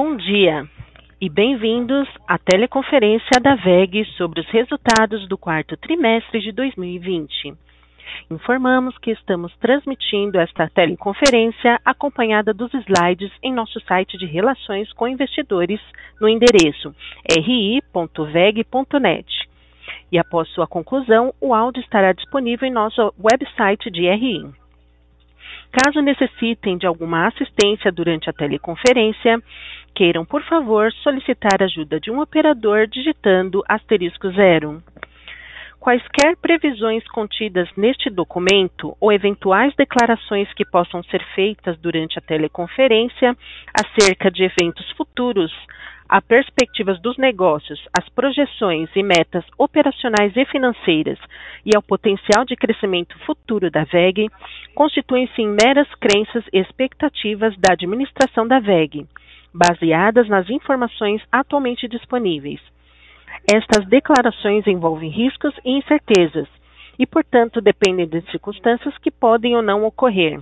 Bom dia e bem-vindos à teleconferência da WEG sobre os resultados do quarto trimestre de 2020. Informamos que estamos transmitindo esta teleconferência acompanhada dos slides em nosso site de relações com investidores no endereço ri.veg.net. E após sua conclusão, o áudio estará disponível em nosso website de RI. Caso necessitem de alguma assistência durante a teleconferência, queiram, por favor, solicitar ajuda de um operador digitando asterisco zero. Quaisquer previsões contidas neste documento ou eventuais declarações que possam ser feitas durante a teleconferência acerca de eventos futuros, a perspectivas dos negócios, as projeções e metas operacionais e financeiras e ao potencial de crescimento futuro da VEG, constituem-se em meras crenças e expectativas da administração da VEG, baseadas nas informações atualmente disponíveis estas declarações envolvem riscos e incertezas e, portanto, dependem de circunstâncias que podem ou não ocorrer.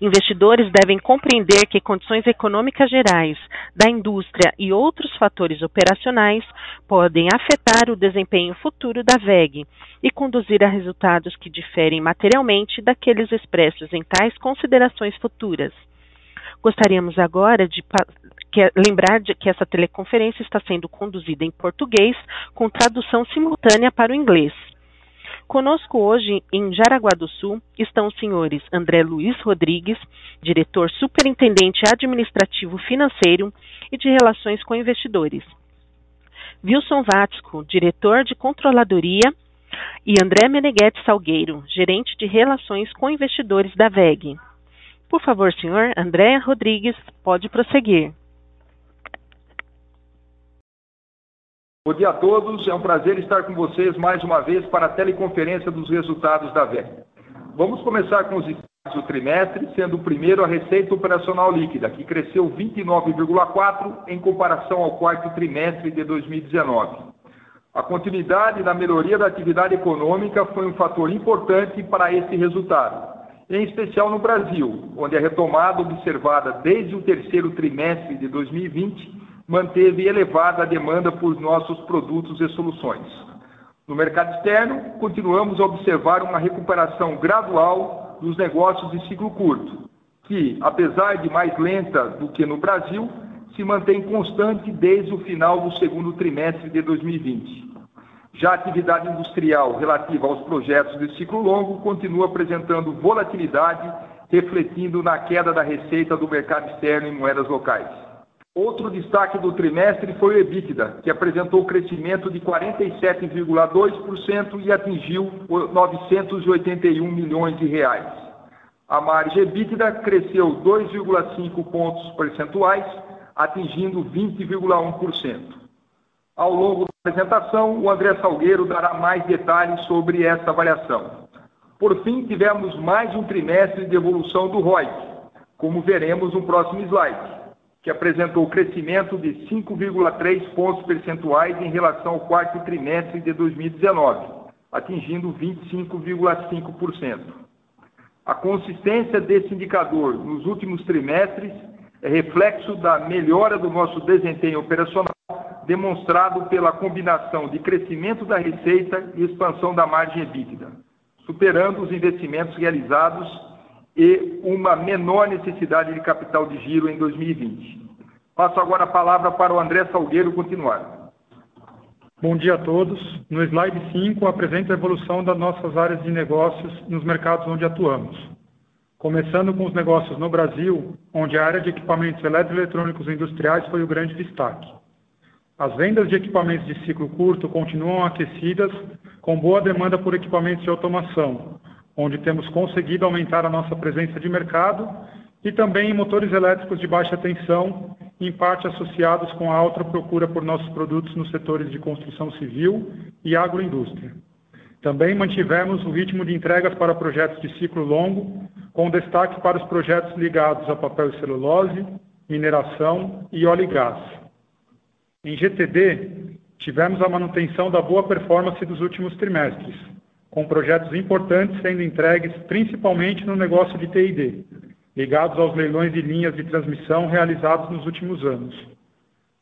Investidores devem compreender que condições econômicas gerais da indústria e outros fatores operacionais podem afetar o desempenho futuro da VEG e conduzir a resultados que diferem materialmente daqueles expressos em tais considerações futuras. Gostaríamos agora de que, lembrar de que essa teleconferência está sendo conduzida em português com tradução simultânea para o inglês. Conosco hoje, em Jaraguá do Sul, estão os senhores André Luiz Rodrigues, diretor superintendente administrativo financeiro e de relações com investidores. Wilson Vatsco, diretor de controladoria, e André Meneghetti Salgueiro, gerente de relações com investidores da VEG. Por favor, senhor André Rodrigues, pode prosseguir. Bom dia a todos, é um prazer estar com vocês mais uma vez para a teleconferência dos resultados da VEG. Vamos começar com os destaques do trimestre, sendo o primeiro a receita operacional líquida, que cresceu 29,4% em comparação ao quarto trimestre de 2019. A continuidade da melhoria da atividade econômica foi um fator importante para esse resultado, em especial no Brasil, onde a retomada observada desde o terceiro trimestre de 2020 manteve elevada a demanda por nossos produtos e soluções. No mercado externo, continuamos a observar uma recuperação gradual dos negócios de ciclo curto, que, apesar de mais lenta do que no Brasil, se mantém constante desde o final do segundo trimestre de 2020. Já a atividade industrial relativa aos projetos de ciclo longo continua apresentando volatilidade, refletindo na queda da receita do mercado externo em moedas locais. Outro destaque do trimestre foi o EBITDA, que apresentou crescimento de 47,2% e atingiu 981 milhões de reais. A margem EBITDA cresceu 2,5 pontos percentuais, atingindo 20,1%. Ao longo da apresentação, o André Salgueiro dará mais detalhes sobre essa avaliação. Por fim, tivemos mais um trimestre de evolução do ROIC, como veremos no próximo slide que apresentou crescimento de 5,3 pontos percentuais em relação ao quarto trimestre de 2019, atingindo 25,5%. A consistência desse indicador nos últimos trimestres é reflexo da melhora do nosso desempenho operacional, demonstrado pela combinação de crescimento da receita e expansão da margem EBITDA, superando os investimentos realizados e uma menor necessidade de capital de giro em 2020. Passo agora a palavra para o André Salgueiro continuar. Bom dia a todos. No slide 5, apresento a evolução das nossas áreas de negócios nos mercados onde atuamos. Começando com os negócios no Brasil, onde a área de equipamentos eletroeletrônicos industriais foi o grande destaque. As vendas de equipamentos de ciclo curto continuam aquecidas, com boa demanda por equipamentos de automação, onde temos conseguido aumentar a nossa presença de mercado, e também em motores elétricos de baixa tensão, em parte associados com a alta procura por nossos produtos nos setores de construção civil e agroindústria. Também mantivemos o ritmo de entregas para projetos de ciclo longo, com destaque para os projetos ligados a papel e celulose, mineração e óleo e gás. Em GTD, tivemos a manutenção da boa performance dos últimos trimestres, com projetos importantes sendo entregues principalmente no negócio de TID, ligados aos leilões de linhas de transmissão realizados nos últimos anos.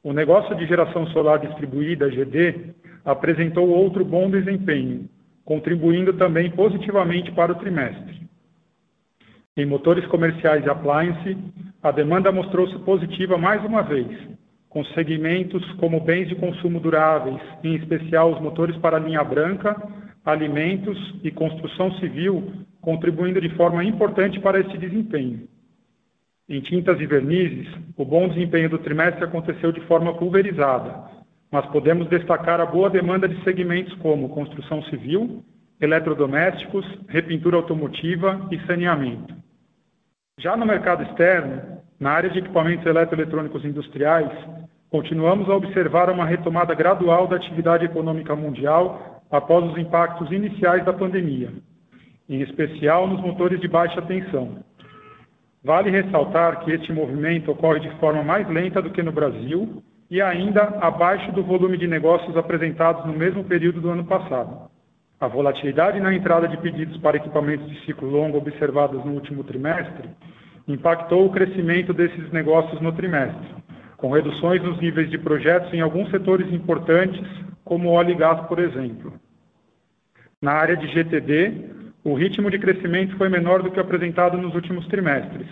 O negócio de geração solar distribuída, GD, apresentou outro bom desempenho, contribuindo também positivamente para o trimestre. Em motores comerciais e appliance, a demanda mostrou-se positiva mais uma vez, com segmentos como bens de consumo duráveis, em especial os motores para linha branca, alimentos e construção civil, contribuindo de forma importante para este desempenho. Em tintas e vernizes, o bom desempenho do trimestre aconteceu de forma pulverizada, mas podemos destacar a boa demanda de segmentos como construção civil, eletrodomésticos, repintura automotiva e saneamento. Já no mercado externo, na área de equipamentos eletroeletrônicos industriais, continuamos a observar uma retomada gradual da atividade econômica mundial após os impactos iniciais da pandemia, em especial nos motores de baixa tensão. Vale ressaltar que este movimento ocorre de forma mais lenta do que no Brasil e ainda abaixo do volume de negócios apresentados no mesmo período do ano passado. A volatilidade na entrada de pedidos para equipamentos de ciclo longo observadas no último trimestre impactou o crescimento desses negócios no trimestre, com reduções nos níveis de projetos em alguns setores importantes, como óleo e gás, por exemplo. Na área de GTD, o ritmo de crescimento foi menor do que apresentado nos últimos trimestres,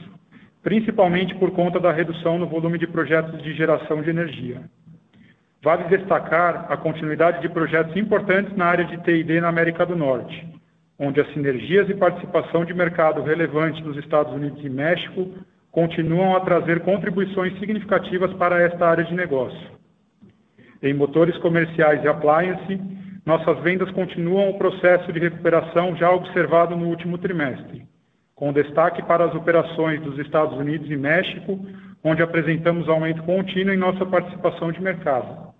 principalmente por conta da redução no volume de projetos de geração de energia. Vale destacar a continuidade de projetos importantes na área de TID na América do Norte, onde as sinergias e participação de mercado relevante dos Estados Unidos e México continuam a trazer contribuições significativas para esta área de negócio. Em motores comerciais e appliance, nossas vendas continuam o processo de recuperação já observado no último trimestre, com destaque para as operações dos Estados Unidos e México, onde apresentamos aumento contínuo em nossa participação de mercado.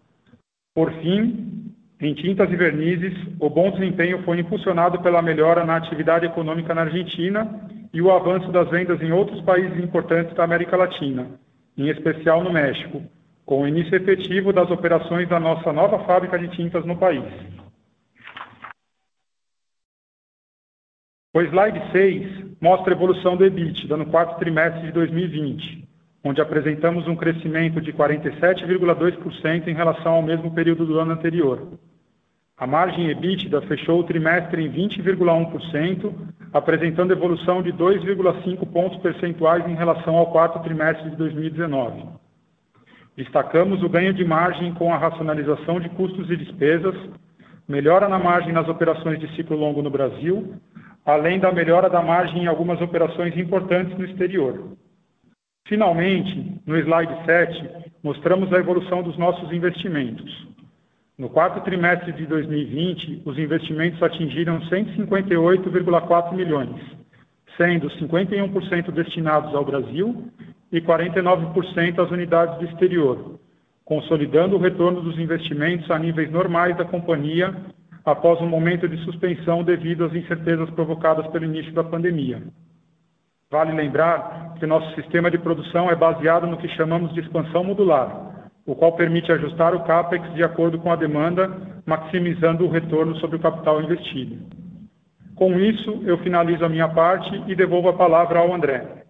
Por fim, em tintas e vernizes, o bom desempenho foi impulsionado pela melhora na atividade econômica na Argentina e o avanço das vendas em outros países importantes da América Latina, em especial no México, com o início efetivo das operações da nossa nova fábrica de tintas no país. O slide 6 mostra a evolução do EBIT no quarto trimestre de 2020, onde apresentamos um crescimento de 47,2% em relação ao mesmo período do ano anterior. A margem EBITDA fechou o trimestre em 20,1%, apresentando evolução de 2,5 pontos percentuais em relação ao quarto trimestre de 2019. Destacamos o ganho de margem com a racionalização de custos e despesas, melhora na margem nas operações de ciclo longo no Brasil, além da melhora da margem em algumas operações importantes no exterior. Finalmente, no slide 7, mostramos a evolução dos nossos investimentos. No quarto trimestre de 2020, os investimentos atingiram 158,4 milhões, sendo 51% destinados ao Brasil e 49% às unidades do exterior, consolidando o retorno dos investimentos a níveis normais da companhia após um momento de suspensão devido às incertezas provocadas pelo início da pandemia. Vale lembrar que nosso sistema de produção é baseado no que chamamos de expansão modular, o qual permite ajustar o CAPEX de acordo com a demanda, maximizando o retorno sobre o capital investido. Com isso, eu finalizo a minha parte e devolvo a palavra ao André.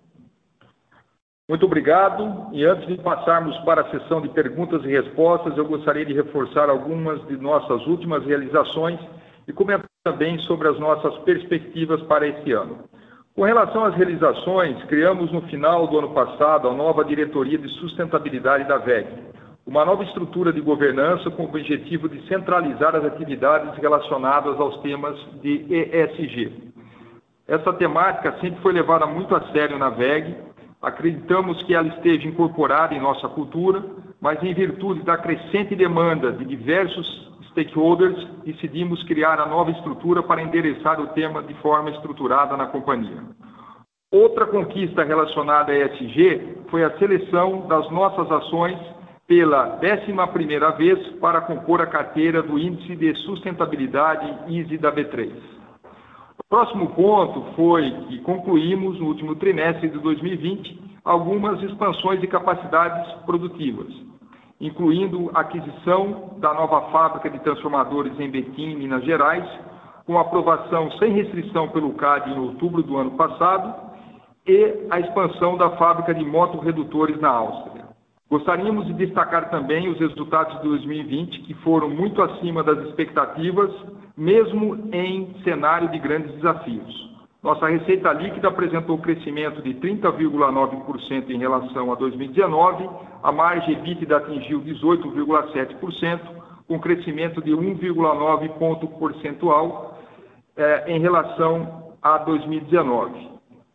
Muito obrigado. E antes de passarmos para a sessão de perguntas e respostas, eu gostaria de reforçar algumas de nossas últimas realizações e comentar também sobre as nossas perspectivas para este ano. Com relação às realizações, criamos no final do ano passado a nova Diretoria de Sustentabilidade da VEG, uma nova estrutura de governança com o objetivo de centralizar as atividades relacionadas aos temas de ESG. Essa temática sempre foi levada muito a sério na VEG Acreditamos que ela esteja incorporada em nossa cultura, mas em virtude da crescente demanda de diversos stakeholders, decidimos criar a nova estrutura para endereçar o tema de forma estruturada na companhia. Outra conquista relacionada a ESG foi a seleção das nossas ações pela 11ª vez para compor a carteira do Índice de Sustentabilidade ISE da B3. O próximo ponto foi que concluímos no último trimestre de 2020 algumas expansões de capacidades produtivas, incluindo a aquisição da nova fábrica de transformadores em Betim, Minas Gerais, com aprovação sem restrição pelo CAD em outubro do ano passado, e a expansão da fábrica de motorredutores na Áustria. Gostaríamos de destacar também os resultados de 2020, que foram muito acima das expectativas, mesmo em cenário de grandes desafios. Nossa receita líquida apresentou crescimento de 30,9% em relação a 2019, a margem EBITDA atingiu 18,7%, com crescimento de 1,9 ponto percentual eh, em relação a 2019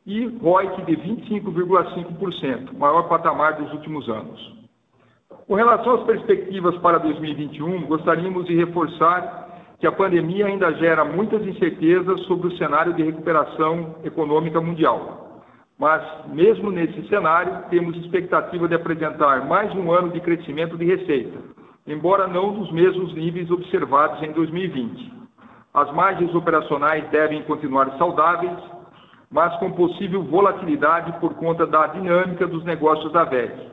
e ROIC de 25,5%, maior patamar dos últimos anos. Com relação às perspectivas para 2021, gostaríamos de reforçar que a pandemia ainda gera muitas incertezas sobre o cenário de recuperação econômica mundial. Mas, mesmo nesse cenário, temos expectativa de apresentar mais um ano de crescimento de receita, embora não nos mesmos níveis observados em 2020. As margens operacionais devem continuar saudáveis, mas com possível volatilidade por conta da dinâmica dos negócios da VEG.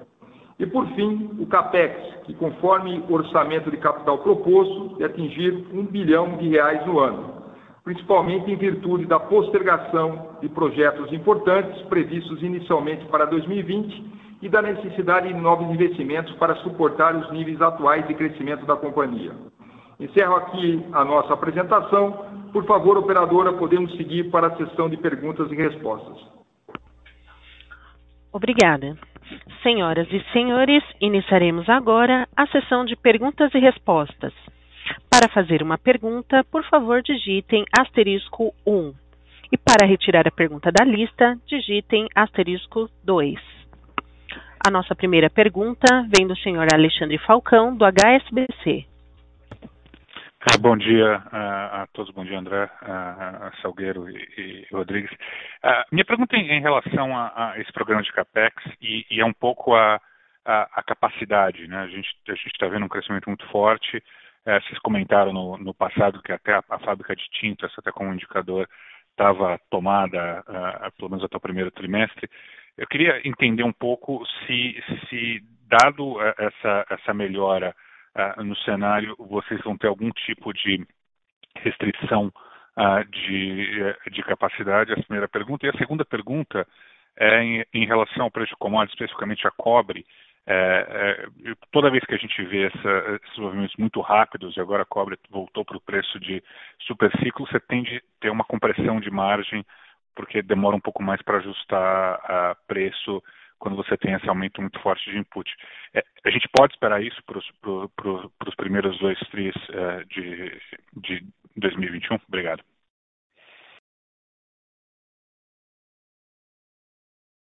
E, por fim, o CAPEX, que conforme o orçamento de capital proposto, de atingir um bilhão de reais no ano, principalmente em virtude da postergação de projetos importantes previstos inicialmente para 2020 e da necessidade de novos investimentos para suportar os níveis atuais de crescimento da companhia. Encerro aqui a nossa apresentação. Por favor, operadora, podemos seguir para a sessão de perguntas e respostas. Obrigada. Senhoras e senhores, iniciaremos agora a sessão de perguntas e respostas. Para fazer uma pergunta, por favor, digitem asterisco 1. E para retirar a pergunta da lista, digitem asterisco 2. A nossa primeira pergunta vem do senhor Alexandre Falcão, do HSBC. Ah, bom dia a, a todos, bom dia André, a, a Salgueiro e, Rodrigues. Minha pergunta é em relação a, esse programa de CAPEX e, é um pouco a, capacidade. Né? A gente está vendo um crescimento muito forte. Uh, vocês comentaram no, no, passado que até a, fábrica de tintas, até como indicador, estava tomada, pelo menos até o primeiro trimestre. Eu queria entender um pouco se, se dado essa, essa melhora no cenário, vocês vão ter algum tipo de restrição de, eh, de capacidade? A primeira pergunta. E a segunda pergunta é em, em relação ao preço de commodities, especificamente a cobre. É, é, toda vez que a gente vê essa, esses movimentos muito rápidos, e agora a cobre voltou para o preço de superciclo, você tende a ter uma compressão de margem, porque demora um pouco mais para ajustar a preço quando você tem esse aumento muito forte de input. É, a gente pode esperar isso para os primeiros dois tris é, de, de 2021? Obrigado.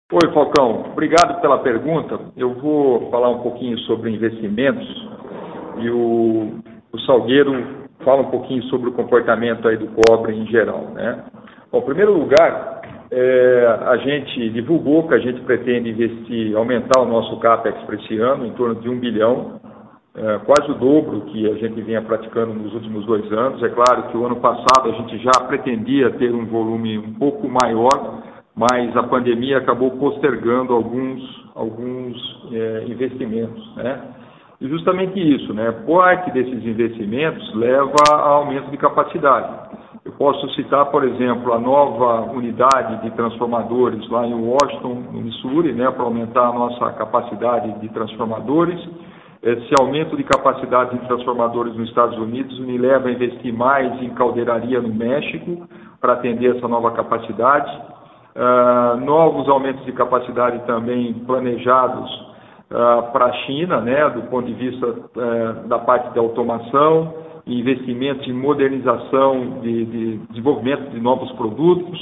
Oi, Falcão. Obrigado pela pergunta. Eu vou falar um pouquinho sobre investimentos e o, o Salgueiro fala um pouquinho sobre o comportamento aí do cobre em geral. Né? Bom, em primeiro lugar, é, a gente divulgou que a gente pretende investir, aumentar o nosso CAPEX para esse ano, em torno de um bilhão, é, quase o dobro que a gente vinha praticando nos últimos dois anos. É claro que o ano passado a gente já pretendia ter um volume um pouco maior, mas a pandemia acabou postergando alguns, alguns é, investimentos. Né? E justamente isso, né? parte desses investimentos leva a aumento de capacidade. Eu posso citar, por exemplo, a nova unidade de transformadores lá em Washington, no Missouri, né, para aumentar a nossa capacidade de transformadores. Esse aumento de capacidade de transformadores nos Estados Unidos me leva a investir mais em caldeiraria no México para atender essa nova capacidade. Uh, novos aumentos de capacidade também planejados uh, para a China, né, do ponto de vista uh, da parte de automação investimentos em modernização de, de desenvolvimento de novos produtos,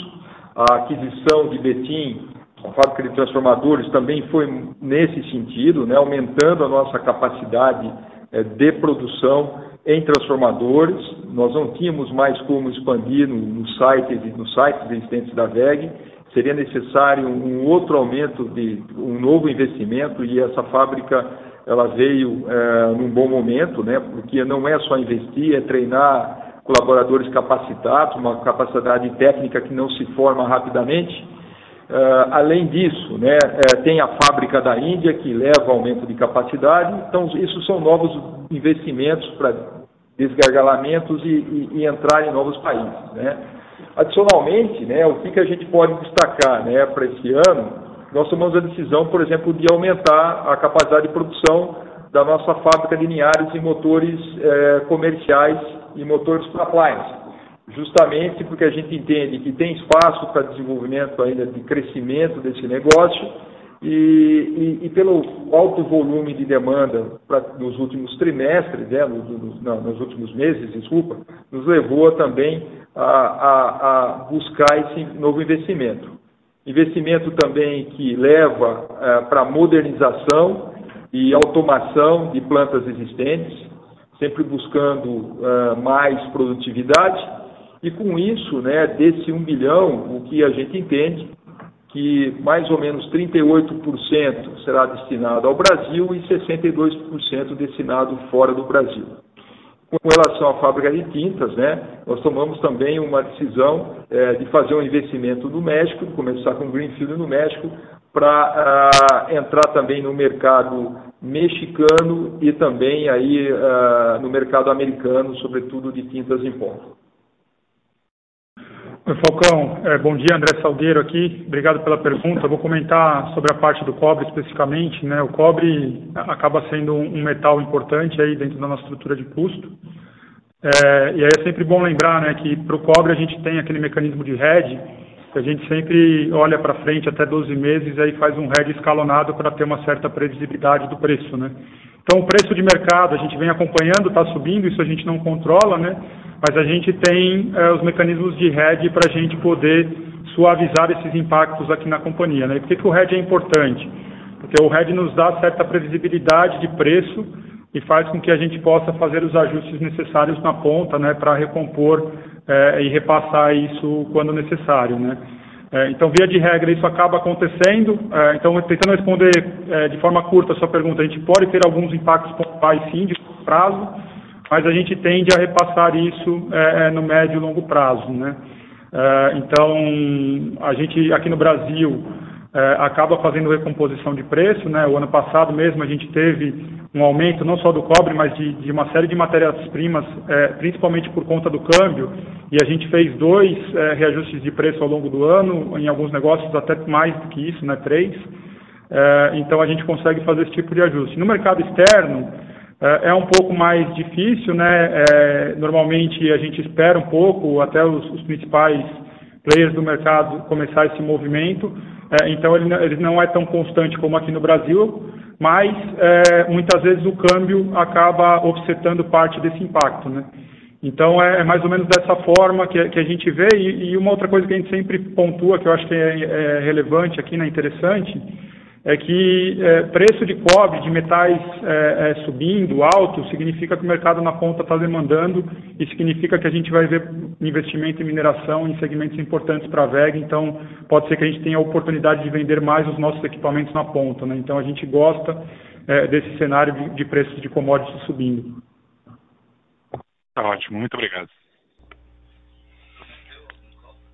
a aquisição de Betim, a fábrica de transformadores, também foi nesse sentido, né, aumentando a nossa capacidade é, de produção em transformadores. Nós não tínhamos mais como expandir nos no sites, nos sites existentes da VEG, seria necessário um outro aumento de um novo investimento e essa fábrica ela veio é, num bom momento, né, porque não é só investir, é treinar colaboradores capacitados, uma capacidade técnica que não se forma rapidamente. Uh, além disso, né, é, tem a fábrica da Índia que leva aumento de capacidade. Então, isso são novos investimentos para desgargalamentos e, e, e, entrar em novos países. Né? Adicionalmente, né, o que, que a gente pode destacar né, para esse ano? Nós tomamos a decisão, por exemplo, de aumentar a capacidade de produção da nossa fábrica de linhares e motores eh, comerciais e motores para appliance. Justamente porque a gente entende que tem espaço para desenvolvimento ainda de crescimento desse negócio e, e, e, pelo alto volume de demanda pra, nos últimos trimestres, né, nos, não, nos últimos meses, desculpa, nos levou também a, a, a buscar esse novo investimento. Investimento também que leva é, para modernização e automação de plantas existentes, sempre buscando é, mais produtividade. E com isso, né, desse 1 bilhão, o que a gente entende que mais ou menos 38% será destinado ao Brasil e 62% destinado fora do Brasil. Com relação à fábrica de tintas, né, nós tomamos também uma decisão é, de fazer um investimento no México, começar com Greenfield no México, para uh, entrar também no mercado mexicano e também aí uh, no mercado americano, sobretudo de tintas em pó. Falcão. É, bom dia, André Salgueiro aqui. Obrigado pela pergunta. Vou comentar sobre a parte do cobre especificamente. Né? O cobre acaba sendo um metal importante aí dentro da nossa estrutura de custo. É, e aí é sempre bom lembrar né, que para o cobre a gente tem aquele mecanismo de hedge, que a gente sempre olha para frente até 12 meses e aí faz um hedge escalonado para ter uma certa previsibilidade do preço. Né? Então, o preço de mercado a gente vem acompanhando, está subindo, isso a gente não controla, né? Mas a gente tem é, os mecanismos de hedge para a gente poder suavizar esses impactos aqui na companhia. Né? E por que, que o hedge é importante? Porque o hedge nos dá certa previsibilidade de preço e faz com que a gente possa fazer os ajustes necessários na ponta né, para recompor é, e repassar isso quando necessário. Né? É, então, via de regra, isso acaba acontecendo. É, então, tentando responder de forma curta a sua pergunta, a gente pode ter alguns impactos pontuais, sim, de prazo, mas a gente tende a repassar isso é, é, no médio e longo prazo. Né? É, então, a gente aqui no Brasil é, acaba fazendo recomposição de preço. Né? O ano passado mesmo a gente teve um aumento não só do cobre, mas de, de uma série de matérias-primas, é, principalmente por conta do câmbio, e a gente fez dois é, reajustes de preço ao longo do ano, em alguns negócios até mais do que isso, né? três. então a gente consegue fazer esse tipo de ajuste. No mercado externo, é, é um pouco mais difícil, né? É, normalmente a gente espera um pouco até os, os principais players do mercado começar esse movimento. É, então ele, ele, não é tão constante como aqui no Brasil, mas é, muitas vezes o câmbio acaba offsetando parte desse impacto, né? Então é, é mais ou menos dessa forma que, que a gente vê e, e, uma outra coisa que a gente sempre pontua que eu acho que é, é relevante aqui, né, interessante, é que é, preço de cobre, de metais é, é, subindo, alto, significa que o mercado na ponta está demandando e significa que a gente vai ver investimento em mineração em segmentos importantes para a VEG, então pode ser que a gente tenha a oportunidade de vender mais os nossos equipamentos na ponta. Né? Então a gente gosta é, desse cenário de, de preços de commodities subindo. Tá ótimo, muito obrigado.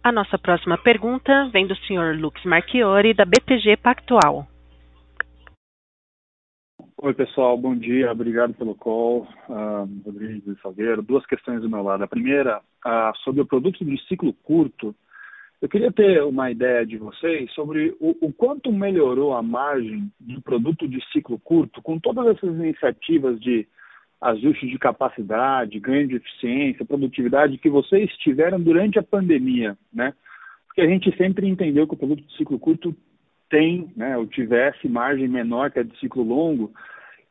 A nossa próxima pergunta vem do senhor Lux Marchiori, da BTG Pactual. Oi, pessoal, bom dia, obrigado pelo call, uh, e Salgueiro. Duas questões do meu lado. A primeira, uh, sobre o produto de ciclo curto. Eu queria ter uma ideia de vocês sobre o, o quanto melhorou a margem do produto de ciclo curto com todas essas iniciativas de ajuste de capacidade, ganho de eficiência, produtividade que vocês tiveram durante a pandemia, né? Porque a gente sempre entendeu que o produto de ciclo curto tem, né, ou tivesse margem menor que a de ciclo longo,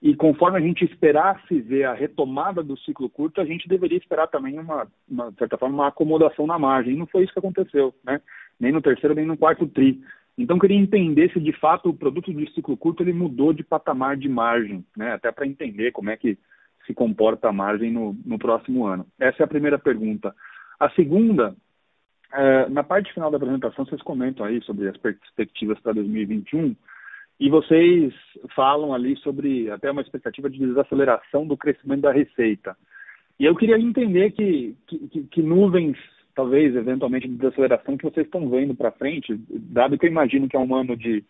e conforme a gente esperasse ver a retomada do ciclo curto, a gente deveria esperar também uma, uma de certa forma, uma acomodação na margem. E não foi isso que aconteceu, né? Nem no terceiro, nem no quarto tri. Então, queria entender se de fato o produto de ciclo curto ele mudou de patamar de margem, né? Até para entender como é que se comporta a margem no, no próximo ano. Essa é a primeira pergunta. A segunda é, na parte final da apresentação, vocês comentam aí sobre as perspectivas para 2021 e vocês falam ali sobre até uma expectativa de desaceleração do crescimento da receita. E eu queria entender que, que, que nuvens, talvez, eventualmente, de desaceleração que vocês estão vendo para frente, dado que eu imagino que é um ano de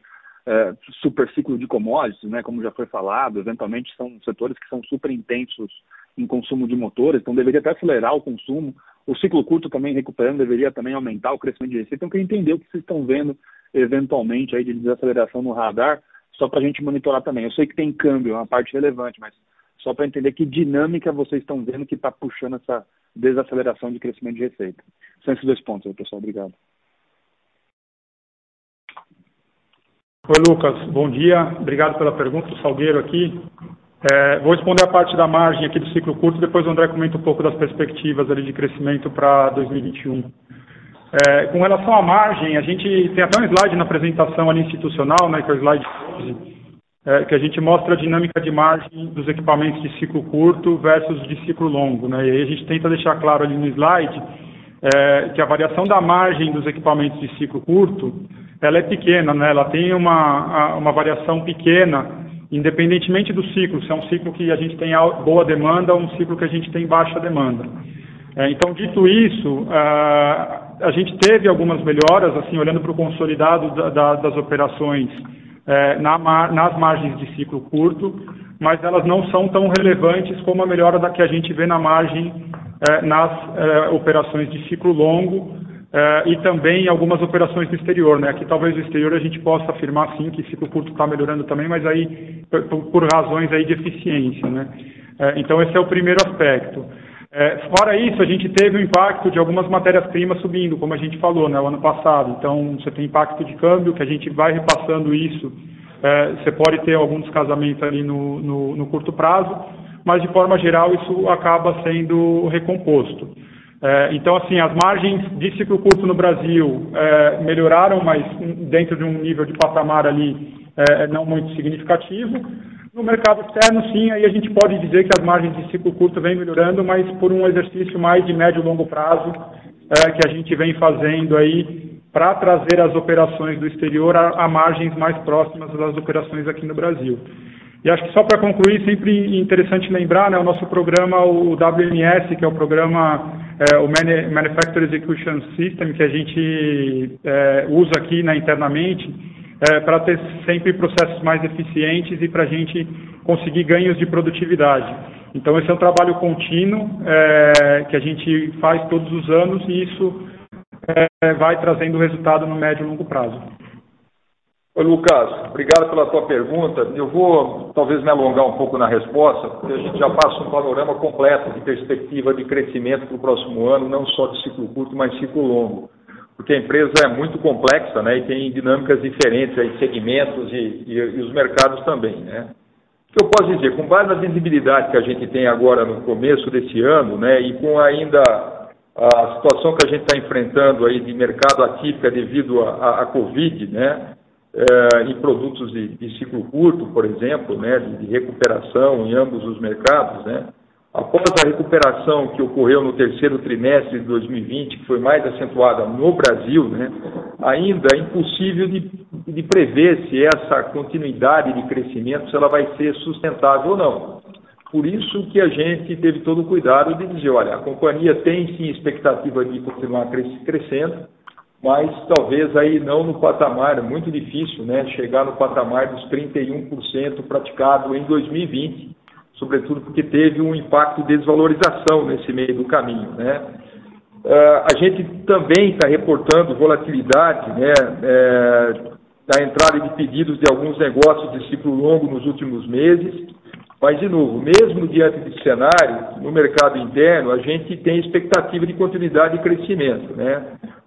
é, super ciclo de commodities, né, como já foi falado, eventualmente são setores que são super intensos em consumo de motores, então deveria até acelerar o consumo, O ciclo curto também recuperando deveria também aumentar o crescimento de receita. Então, queria entender o que vocês estão vendo eventualmente aí de desaceleração no radar, só para a gente monitorar também. Eu sei que tem câmbio, é uma parte relevante, mas só para entender que dinâmica vocês estão vendo que está puxando essa desaceleração de crescimento de receita. São esses dois pontos pessoal. Obrigado. Oi, Lucas. Bom dia. Obrigado pela pergunta. O Salgueiro aqui. É, vou responder a parte da margem aqui do ciclo curto, depois o André comenta um pouco das perspectivas ali de crescimento para 2021. É, com relação à margem, a gente tem até um slide na apresentação ali institucional, né, que é o slide 12, é, que a gente mostra a dinâmica de margem dos equipamentos de ciclo curto versus de ciclo longo. Né, e aí a gente tenta deixar claro ali no slide é, que a variação da margem dos equipamentos de ciclo curto, ela é pequena, né, ela tem uma, uma variação pequena independentemente do ciclo, se é um ciclo que a gente tem boa demanda ou um ciclo que a gente tem baixa demanda. É, então, dito isso, a gente teve algumas melhoras, assim, olhando para o consolidado da, da, das operações é, na, nas margens de ciclo curto, mas elas não são tão relevantes como a melhora da que a gente vê na margem é, nas é, operações de ciclo longo, Uh, e também algumas operações do exterior, né? Aqui talvez no exterior a gente possa afirmar sim que ciclo curto está melhorando também, mas aí por, por, razões aí de eficiência, né? Uh, então esse é o primeiro aspecto. Uh, fora isso, a gente teve o impacto de algumas matérias-primas subindo, como a gente falou, né? O ano passado. Então você tem impacto de câmbio que a gente vai repassando isso. você pode ter algum descasamento ali no, no, no curto prazo, mas de forma geral isso acaba sendo recomposto. É, então, assim, as margens de ciclo curto no Brasil é, melhoraram, mas dentro de um nível de patamar ali é, não muito significativo. No mercado externo, sim, aí a gente pode dizer que as margens de ciclo curto vêm melhorando, mas por um exercício mais de médio e longo prazo que a gente vem fazendo aí para trazer as operações do exterior a, a margens mais próximas das operações aqui no Brasil. E acho que só para concluir, sempre interessante lembrar, né, o nosso programa, o WMS, que é o programa, é, o Manufacturing Execution System, que a gente é, usa aqui né, internamente, é, para ter sempre processos mais eficientes e para a gente conseguir ganhos de produtividade. Então, esse é um trabalho contínuo é, que a gente faz todos os anos e isso é, vai trazendo resultado no médio e longo prazo. Lucas, obrigado pela tua pergunta. Eu vou talvez me alongar um pouco na resposta, porque a gente já passa um panorama completo de perspectiva de crescimento para o próximo ano, não só de ciclo curto, mas ciclo longo. Porque a empresa é muito complexa né, e tem dinâmicas diferentes, aí, segmentos e, e, e os mercados também. Né? O que eu posso dizer? Com base na visibilidade que a gente tem agora no começo desse ano, né, e com ainda a situação que a gente está enfrentando aí de mercado atípica devido à Covid, né, é, em produtos de, de, ciclo curto, por exemplo, né, de, de, recuperação em ambos os mercados, né, após a recuperação que ocorreu no terceiro trimestre de 2020, que foi mais acentuada no Brasil, né, ainda é impossível de, de prever se essa continuidade de crescimento se ela vai ser sustentável ou não. Por isso que a gente teve todo o cuidado de dizer, olha, a companhia tem sim expectativa de continuar crescendo, mas talvez aí não no patamar, é muito difícil né, chegar no patamar dos 31% praticado em 2020, sobretudo porque teve um impacto de desvalorização nesse meio do caminho. Né. Uh, a gente também está reportando volatilidade né, é, da entrada de pedidos de alguns negócios de ciclo longo nos últimos meses, mas, de novo, mesmo diante desse cenário, no mercado interno, a gente tem expectativa de continuidade de crescimento. Né?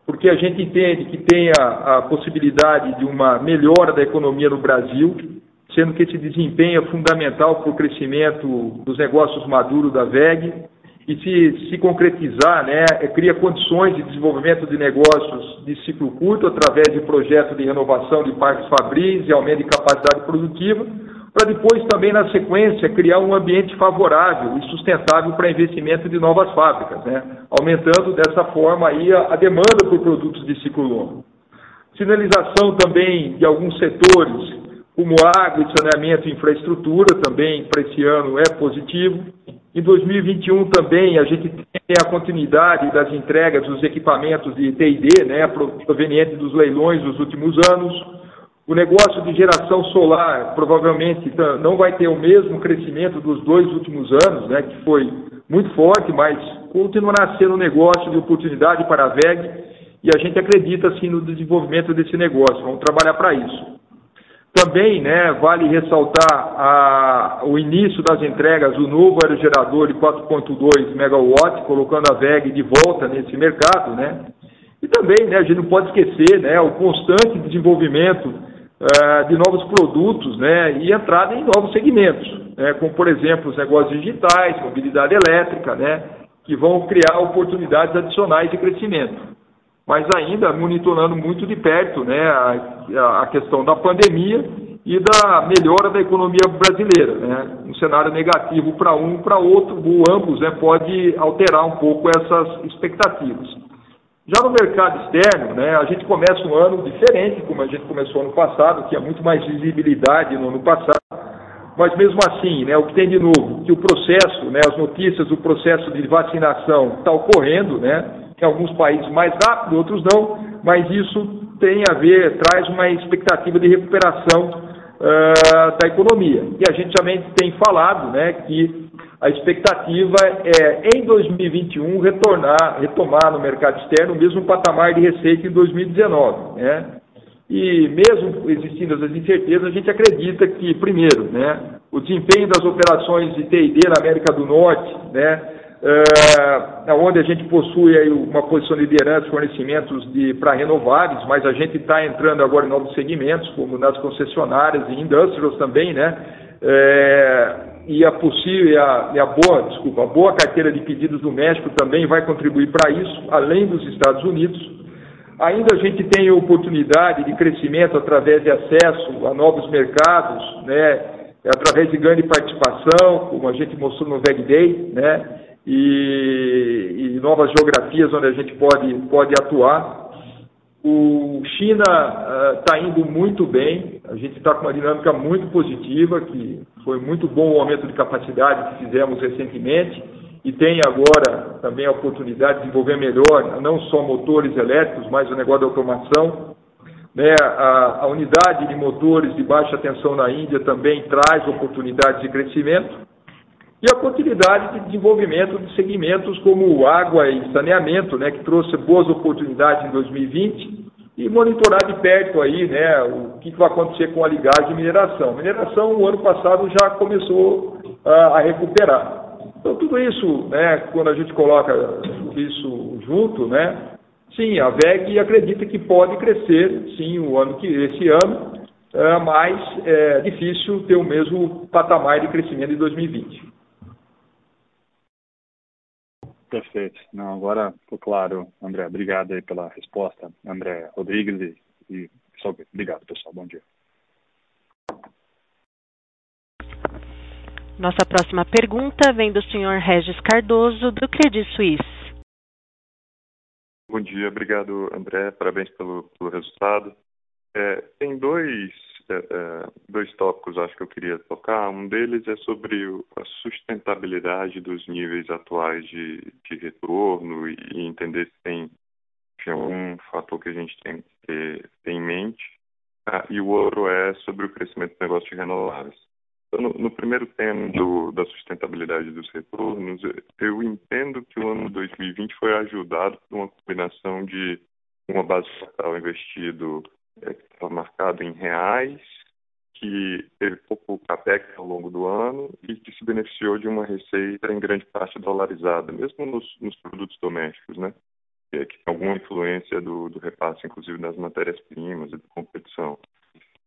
Porque a gente entende que tem a, a possibilidade de uma melhora da economia no Brasil, sendo que esse desempenho é fundamental para o crescimento dos negócios maduros da VEG, e se, se concretizar, né, é, cria condições de desenvolvimento de negócios de ciclo curto através de projetos de renovação de parques fabris e aumento de capacidade produtiva, para depois também, na sequência, criar um ambiente favorável e sustentável para investimento de novas fábricas, né? aumentando dessa forma aí a, a demanda por produtos de ciclo longo. Sinalização também de alguns setores, como água e saneamento e infraestrutura, também para esse ano é positivo. Em 2021 também a gente tem a continuidade das entregas dos equipamentos de TID, né, provenientes dos leilões dos últimos anos o negócio de geração solar provavelmente não vai ter o mesmo crescimento dos dois últimos anos, né, que foi muito forte, mas continuará sendo um negócio de oportunidade para a VEG e a gente acredita assim no desenvolvimento desse negócio. Vamos trabalhar para isso. Também, né, vale ressaltar a, o início das entregas do novo aerogerador de 4.2 MW, colocando a VEG de volta nesse mercado, né? E também, né, a gente não pode esquecer, né, o constante desenvolvimento uh, de novos produtos, né, e entrada em novos segmentos, né, como por exemplo os negócios digitais, mobilidade elétrica, né, que vão criar oportunidades adicionais de crescimento mas ainda monitorando muito de perto né, a, a questão da pandemia e da melhora da economia brasileira. Né? Um cenário negativo para um, para outro, o ambos né, pode alterar um pouco essas expectativas. Já no mercado externo, né, a gente começa um ano diferente, como a gente começou no passado, tinha muito mais visibilidade no ano passado, mas mesmo assim, né, o que tem de novo, que o processo, né, as notícias do processo de vacinação está ocorrendo, né, em alguns países mais rápido, outros não, mas isso tem a ver, traz uma expectativa de recuperação uh, da economia. E a gente também tem falado né, que a expectativa é, em 2021, retornar, retomar no mercado externo o mesmo patamar de receita em 2019. Né? E mesmo existindo essas incertezas, a gente acredita que, primeiro, né, o desempenho das operações de TID na América do Norte, né, é, onde a gente possui aí uma posição de liderança, fornecimentos para renováveis, mas a gente está entrando agora em novos segmentos, como nas concessionárias e indústrias também, né? É, e a possível, a, e a boa, desculpa, a boa carteira de pedidos do México também vai contribuir para isso, além dos Estados Unidos. Ainda a gente tem oportunidade de crescimento através de acesso a novos mercados, né? através de grande participação, como a gente mostrou no VEG Day, né? e, e novas geografias onde a gente pode, pode atuar. O China está uh, indo muito bem, a gente está com uma dinâmica muito positiva, que foi muito bom o aumento de capacidade que fizemos recentemente, e tem agora também a oportunidade de desenvolver melhor, não só motores elétricos, mas o negócio da automação. Né, a, a unidade de motores de baixa tensão na Índia também traz oportunidades de crescimento e a continuidade de desenvolvimento de segmentos como água e saneamento, né, que trouxe boas oportunidades em 2020, e monitorar de perto aí, né, o que vai acontecer com a ligagem e mineração. Mineração, o ano passado, já começou a, a recuperar. Então, tudo isso, né, quando a gente coloca isso junto, né, sim, a VEG acredita que pode crescer, sim, o ano que esse ano, é, mas é difícil ter o mesmo patamar de crescimento em 2020. Perfeito. Não, agora ficou claro, André. Obrigado aí pela resposta, André Rodrigues e, e obrigado, pessoal. Bom dia. Nossa próxima pergunta vem do senhor Regis Cardoso, do Credit Suisse. Bom dia, obrigado, André. Parabéns pelo, pelo resultado. É, tem dois é, dois tópicos acho que eu queria tocar. Um deles é sobre a sustentabilidade dos níveis atuais de, de retorno e, entender se tem, algum fator que a gente tem que ter, ter em mente. Ah, e o outro é sobre o crescimento do negócio de renováveis. Então, no, no, primeiro tema do, da sustentabilidade dos retornos, eu entendo que o ano 2020 foi ajudado por uma combinação de uma base capital investido é, que estava marcado em reais, que teve pouco capex ao longo do ano e que se beneficiou de uma receita em grande parte dolarizada, mesmo nos, nos produtos domésticos, né? É, que tem alguma influência do, do repasse, inclusive das matérias-primas e da competição.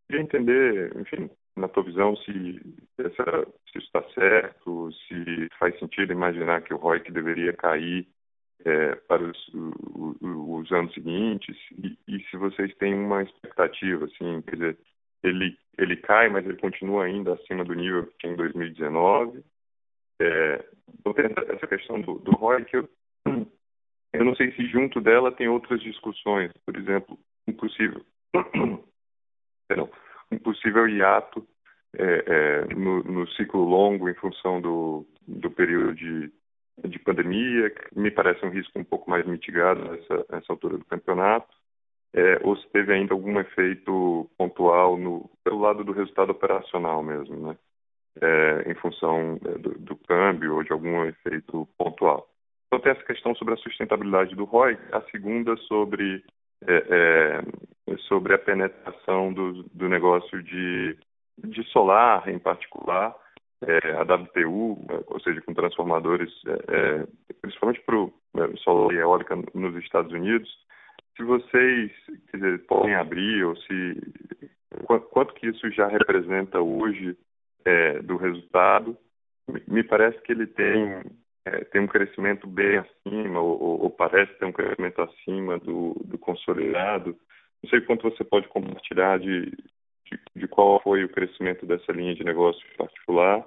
Queria entender, enfim, na tua visão, se, essa, se isso está certo, se faz sentido imaginar que o ROIC deveria cair é, para os, os, os, anos seguintes e, e, se vocês têm uma expectativa, assim, quer dizer, ele, ele cai, mas ele continua ainda acima do nível que tinha em 2019. É, então, essa questão do, do ROI, que eu, eu não sei se junto dela tem outras discussões, por exemplo, impossível, perdão, impossível hiato é, é, no, no, ciclo longo em função do, do período de de pandemia, que me parece um risco um pouco mais mitigado nessa, nessa altura do campeonato, é, ou se teve ainda algum efeito pontual no, pelo lado do resultado operacional mesmo, né? é, em função é, do, do, câmbio ou de algum efeito pontual. Então, tem essa questão sobre a sustentabilidade do ROI, a segunda sobre, é, é, sobre a penetração do, do negócio de, de solar, em particular, é, WTU, ou seja, com transformadores, é, principalmente para o solar e eólica nos Estados Unidos, se vocês dizer, podem abrir ou se quanto que isso já representa hoje é, do resultado, me parece que ele tem é, tem um crescimento bem acima ou, ou, parece ter um crescimento acima do, do consolidado. Não sei quanto você pode compartilhar de, de, de qual foi o crescimento dessa linha de negócio particular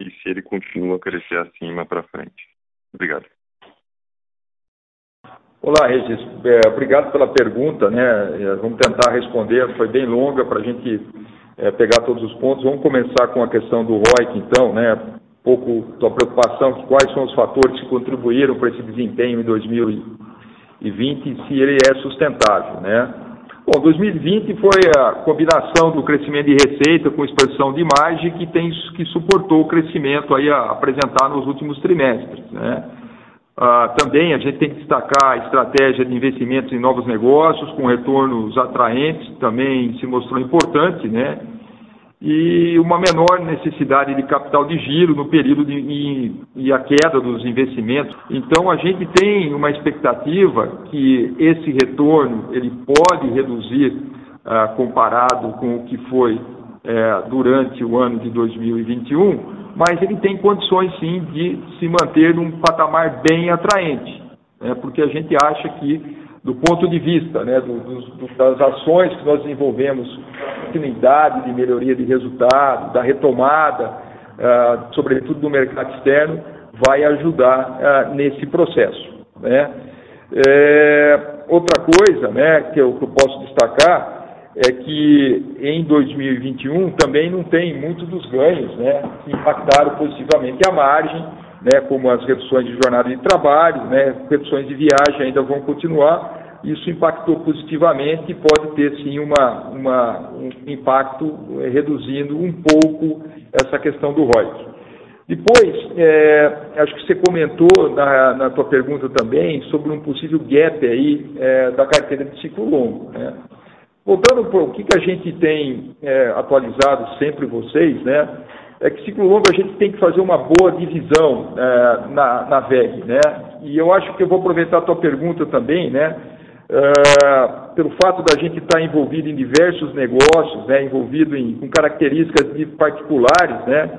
e se ele continua a crescer acima para frente. Obrigado. Olá, Regis. É, obrigado pela pergunta. Né? É, vamos tentar responder. Foi bem longa para a gente é, pegar todos os pontos. Vamos começar com a questão do ROIC, então. Né? Um pouco da preocupação que quais são os fatores que contribuíram para esse desempenho em 2020 e se ele é sustentável. Né? Bom, 2020 foi a combinação do crescimento de receita com expansão de margem que, tem, que suportou o crescimento aí a apresentar nos últimos trimestres. Né? Ah, também a gente tem que destacar a estratégia de investimentos em novos negócios, com retornos atraentes, também se mostrou importante, né? E uma menor necessidade de capital de giro no período de, e, e a queda dos investimentos. Então a gente tem uma expectativa que esse retorno ele pode reduzir ah, comparado com o que foi eh, durante o ano de 2021 mas ele tem condições sim de se manter num patamar bem atraente, né, porque a gente acha que, do ponto de vista né, do, do, das ações que nós desenvolvemos, continuidade de melhoria de resultado, da retomada, uh, sobretudo do mercado externo, vai ajudar uh, nesse processo. Né. É, outra coisa né, que, eu, que eu posso destacar é que em 2021 também não tem muito dos ganhos né, que impactaram positivamente a margem, né, como as reduções de jornada de trabalho, né, reduções de viagem ainda vão continuar. Isso impactou positivamente e pode ter sim uma, uma, um impacto é, reduzindo um pouco essa questão do ROIC. Depois, é, acho que você comentou na, na tua pergunta também sobre um possível gap aí é, da carteira de ciclo longo. Né? Voltando para o que, que a gente tem é, atualizado sempre vocês, né? É que ciclo longo a gente tem que fazer uma boa divisão na, na VEG, né? E eu acho que eu vou aproveitar a tua pergunta também, né? É, pelo fato da gente estar envolvido em diversos negócios, né? Envolvido em, com características de particulares, né?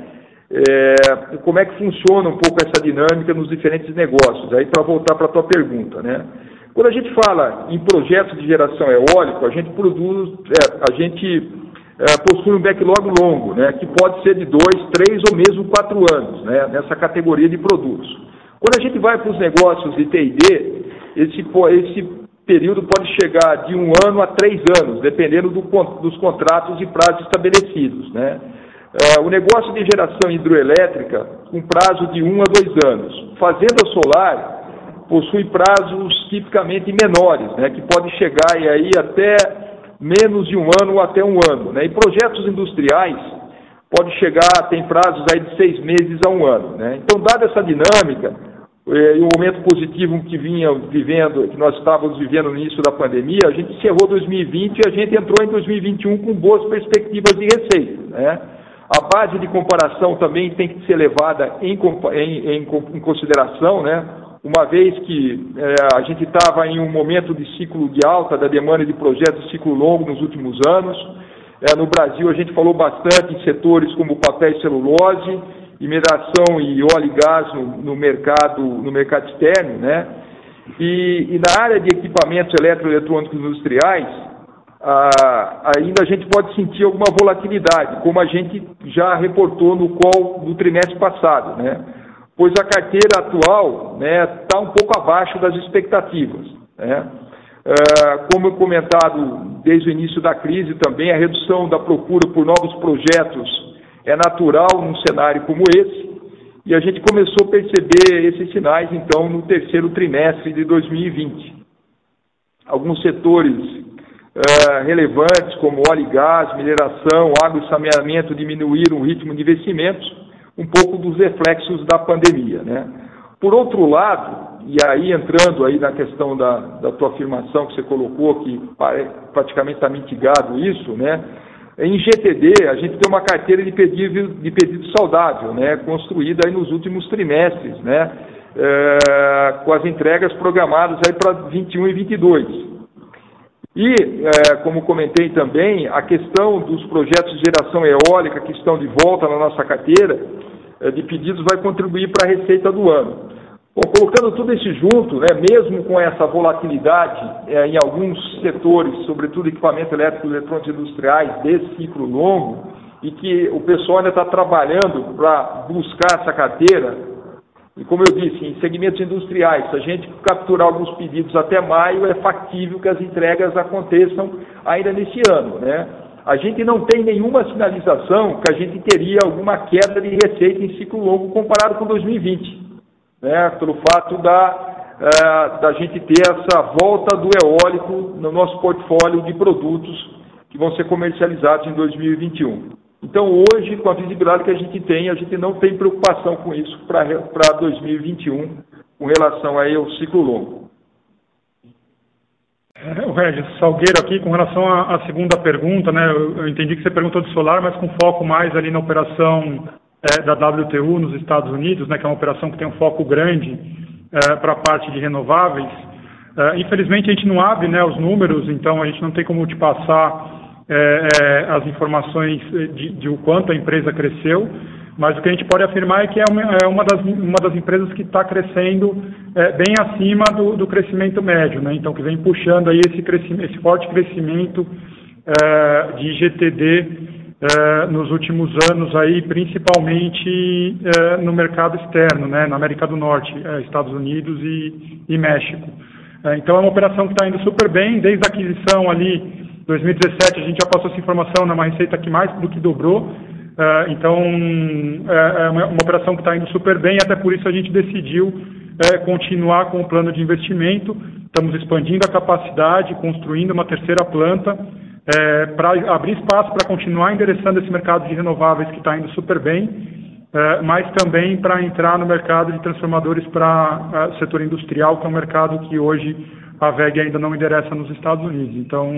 É, como é que funciona um pouco essa dinâmica nos diferentes negócios? Aí para voltar para a tua pergunta, né? Quando a gente fala em projetos de geração eólica, a gente produz, é, a gente é, possui um backlog longo, né, que pode ser de dois, três ou mesmo quatro anos, né, nessa categoria de produtos. Quando a gente vai para os negócios de T&D, esse, esse período pode chegar de um ano a três anos, dependendo do, dos contratos e prazos estabelecidos. Né. É, o negócio de geração hidroelétrica, com prazo de um a dois anos. Fazenda solar, possui prazos tipicamente menores, né, que pode chegar aí até menos de um ano ou até um ano. Né, e projetos industriais pode chegar, tem prazos aí de seis meses a um ano. Né. Então, dada essa dinâmica, e o momento positivo que vinha vivendo, que nós estávamos vivendo no início da pandemia, a gente encerrou 2020 e a gente entrou em 2021 com boas perspectivas de receita. Né? A base de comparação também tem que ser levada em, em, em, em consideração, né? uma vez que é, a gente estava em um momento de ciclo de alta da demanda de projetos de ciclo longo nos últimos anos. É, no Brasil, a gente falou bastante em setores como papel e celulose, mineração e óleo e gás no, no mercado, no mercado externo, né? E, e, na área de equipamentos eletroeletrônicos industriais, ah, ainda a gente pode sentir alguma volatilidade, como a gente já reportou no call do trimestre passado, né? pois a carteira atual está né, tá um pouco abaixo das expectativas. Né? É, como comentado desde o início da crise também, a redução da procura por novos projetos é natural num cenário como esse, e a gente começou a perceber esses sinais, então, no terceiro trimestre de 2020. Alguns setores uh, relevantes como óleo e gás, mineração, água e saneamento diminuíram o ritmo de investimentos, um pouco dos reflexos da pandemia. Né? Por outro lado, e aí entrando aí na questão da, da tua afirmação que você colocou, que praticamente está mitigado isso, né? Em GTD, a gente tem uma carteira de pedido, de pedido saudável, né? Construída aí nos últimos trimestres, né? É, com as entregas programadas aí para 21 e 22. E, é, como comentei também, a questão dos projetos de geração eólica que estão de volta na nossa carteira é, de pedidos vai contribuir para a receita do ano. Bom, colocando tudo isso junto, né, mesmo com essa volatilidade é, em alguns setores, sobretudo equipamento elétrico e eletrônicos industriais, desse ciclo longo, e que o pessoal ainda está trabalhando para buscar essa carteira, e como eu disse, em segmentos industriais, se a gente capturar alguns pedidos até maio, é factível que as entregas aconteçam ainda nesse ano. Né? A gente não tem nenhuma sinalização que a gente teria alguma queda de receita em ciclo longo comparado com 2020 né, pelo fato da, é, da gente ter essa volta do eólico no nosso portfólio de produtos que vão ser comercializados em 2021. Então, hoje, com a visibilidade que a gente tem, a gente não tem preocupação com isso para 2021, com relação aí ao ciclo longo. É, o Regis Salgueiro aqui, com relação à, segunda pergunta, né, eu, eu entendi que você perguntou de solar, mas com foco mais ali na operação é, da WTU nos Estados Unidos, né, que é uma operação que tem um foco grande é, para a parte de renováveis. É, infelizmente a gente não abre né, os números, então a gente não tem como te passar é, é, as informações de, de, o quanto a empresa cresceu, mas o que a gente pode afirmar é que é uma, é uma, das, uma das empresas que está crescendo bem acima do, do, crescimento médio, né? então que vem puxando aí esse, esse forte crescimento de GTD eh, nos últimos anos aí, principalmente eh, no mercado externo, né, na América do Norte, eh, Estados Unidos e, e México. então é uma operação que está indo super bem, desde a aquisição ali, 2017 a gente já passou essa informação, é uma receita que mais do que dobrou, então é uma, uma operação que está indo super bem, até por isso a gente decidiu continuar com o plano de investimento, estamos expandindo a capacidade, construindo uma terceira planta, é, para abrir espaço para continuar endereçando esse mercado de renováveis que está indo super bem, é, mas também para entrar no mercado de transformadores para é, setor industrial, que é um mercado que hoje a VEG ainda não endereça nos Estados Unidos. Então,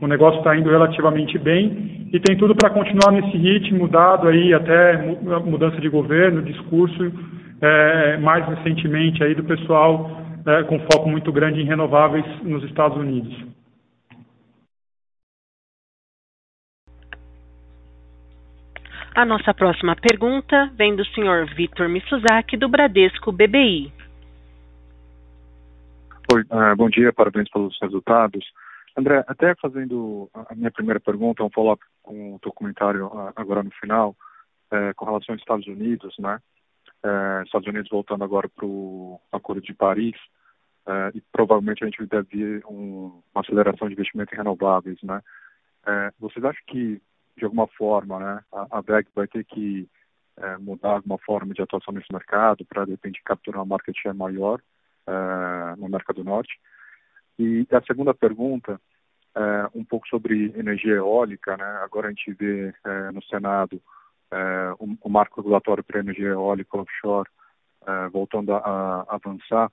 o negócio está indo relativamente bem e tem tudo para continuar nesse ritmo, dado aí até mudança de governo, discurso, é, mais recentemente aí do pessoal é, com foco muito grande em renováveis nos Estados Unidos. A nossa próxima pergunta vem do senhor Vitor Mitsuzaki, do Bradesco BBI. Oi, uh, bom dia, parabéns pelos resultados. André, até fazendo a minha primeira pergunta, um follow-up com o teu comentário uh, agora no final, uh, com relação aos Estados Unidos, né? Uh, Estados Unidos voltando agora para o Acordo de Paris, e provavelmente a gente deve ver um, uma aceleração de investimento em renováveis, né? vocês acham que de alguma forma, né, a, a VEG vai ter que é, mudar alguma forma de atuação nesse mercado para, de repente, capturar uma market share maior é, na América do Norte. E a segunda pergunta, é, um pouco sobre energia eólica, né? Agora a gente vê é, no Senado é, o, o, marco regulatório para energia eólica offshore é, voltando a, a avançar.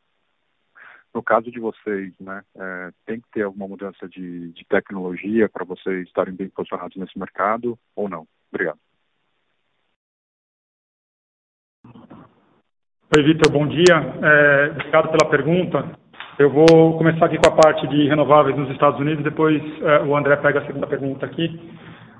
No caso de vocês, né, é, tem que ter alguma mudança de, de tecnologia para vocês estarem bem posicionados nesse mercado ou não? Obrigado. Oi, Vitor, bom dia. É, obrigado pela pergunta. Eu vou começar aqui com a parte de renováveis nos Estados Unidos, depois é, o André pega a segunda pergunta aqui.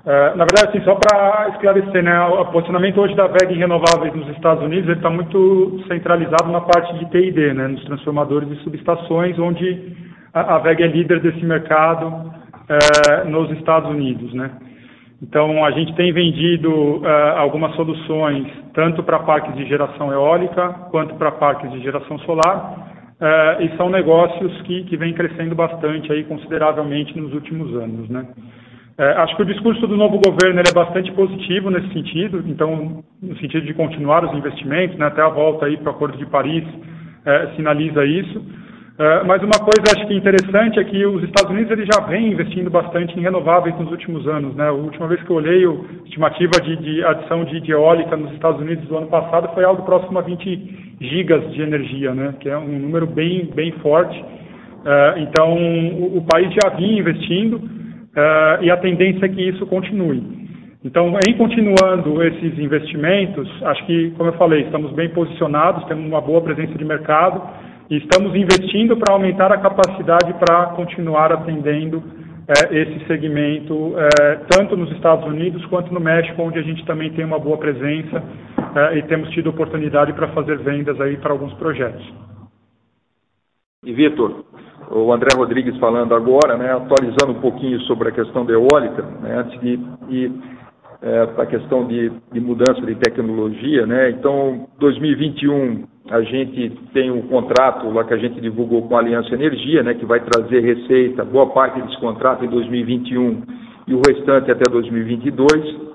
É, na verdade, assim, só para esclarecer, né, o posicionamento hoje da VEG em renováveis nos Estados Unidos está muito centralizado na parte de TID, né, nos transformadores e subestações, onde a, a VEG é líder desse mercado é, nos Estados Unidos. Né. Então, a gente tem vendido é, algumas soluções, tanto para parques de geração eólica, quanto para parques de geração solar, e são negócios que, que vêm crescendo bastante, aí, consideravelmente, nos últimos anos. Né. É, acho que o discurso do novo governo é bastante positivo nesse sentido, então, no sentido de continuar os investimentos, né, até a volta aí para o Acordo de Paris é, sinaliza isso. Uh, mas uma coisa acho que interessante é que os Estados Unidos ele já vem investindo bastante em renováveis nos últimos anos. Né? A última vez que eu olhei, a estimativa de, de adição de, de, eólica nos Estados Unidos do ano passado foi algo próximo a 20 gigas de energia, né? que é um número bem, bem forte. Uh, então, o, o, país já vinha investindo uh, e a tendência é que isso continue. Então, em continuando esses investimentos, acho que, como eu falei, estamos bem posicionados, temos uma boa presença de mercado e estamos investindo para aumentar a capacidade para continuar atendendo é, esse segmento, é, tanto nos Estados Unidos quanto no México, onde a gente também tem uma boa presença é, e temos tido oportunidade para fazer vendas aí para alguns projetos. E Vitor, o André Rodrigues falando agora, né, atualizando um pouquinho sobre a questão da eólica, né, antes de ir é, a questão de, de, mudança de tecnologia, né, então 2021 a gente tem um contrato lá que a gente divulgou com a Aliança Energia, né, que vai trazer receita, boa parte desse contrato em 2021 e o restante até 2022.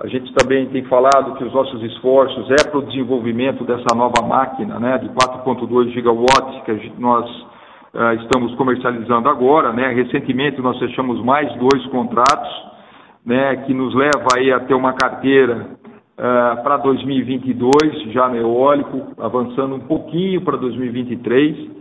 A gente também tem falado que os nossos esforços é para o desenvolvimento dessa nova máquina, né, de 4.2 gigawatts que nós uh, estamos comercializando agora, né. Recentemente nós fechamos mais dois contratos, né, que nos leva aí a ter uma carteira uh, para 2022, já no eólico, avançando um pouquinho para 2023.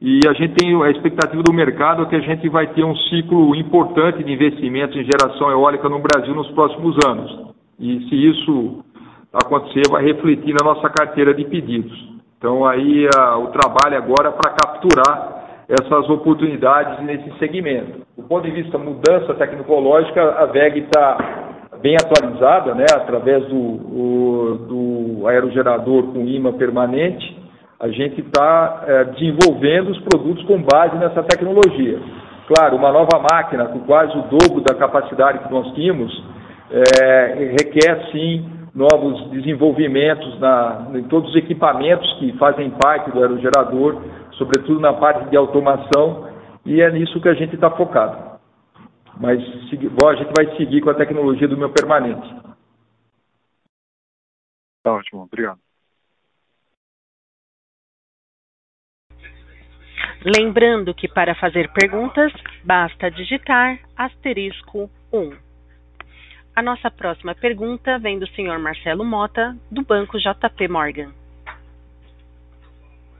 E a gente tem a expectativa do mercado é que a gente vai ter um ciclo importante de investimentos em geração eólica no Brasil nos próximos anos. E se isso acontecer, vai refletir na nossa carteira de pedidos. Então aí uh, o trabalho agora é para capturar essas oportunidades nesse segmento. Do ponto de vista mudança tecnológica, a VEG está bem atualizada, né, através do, o, do aerogerador com imã permanente, a gente está é, desenvolvendo os produtos com base nessa tecnologia. Claro, uma nova máquina com quase o dobro da capacidade que nós tínhamos é, requer sim novos desenvolvimentos na, em todos os equipamentos que fazem parte do aerogerador, sobretudo na parte de automação, e é nisso que a gente está focado. Mas bom, a gente vai seguir com a tecnologia do meu permanente. Tá ótimo, obrigado. Lembrando que para fazer perguntas, basta digitar asterisco 1. A nossa próxima pergunta vem do senhor Marcelo Mota, do Banco JP Morgan.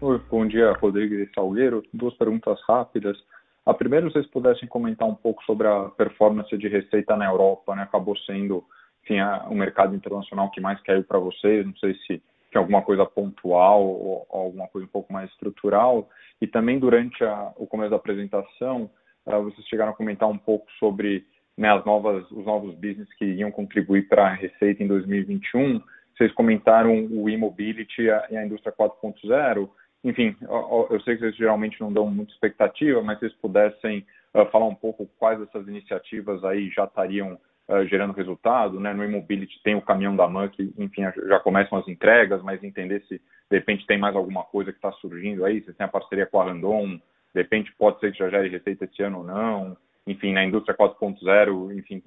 Oi, bom dia, Rodrigo e Salgueiro. Duas perguntas rápidas. A primeira, vocês pudessem comentar um pouco sobre a performance de receita na Europa, né? Acabou sendo, enfim, a, o mercado internacional que mais caiu para vocês. Não sei se tem alguma coisa pontual ou, ou, alguma coisa um pouco mais estrutural. E também durante a, o começo da apresentação, uh, vocês chegaram a comentar um pouco sobre né, as novas, os novos business que iriam contribuir para a receita em 2021. Vocês comentaram o e-mobility e a indústria 4.0 enfim, eu sei que vocês geralmente não dão muita expectativa, mas se vocês pudessem uh, falar um pouco quais dessas iniciativas aí já estariam uh, gerando resultado, né? No e-mobility tem o caminhão da MAN que, enfim, já começam as entregas, mas entender se de repente tem mais alguma coisa que está surgindo aí, vocês têm a parceria com a Randon, de repente pode ser que já gere receita esse ano ou não, enfim, na indústria 4.0, enfim,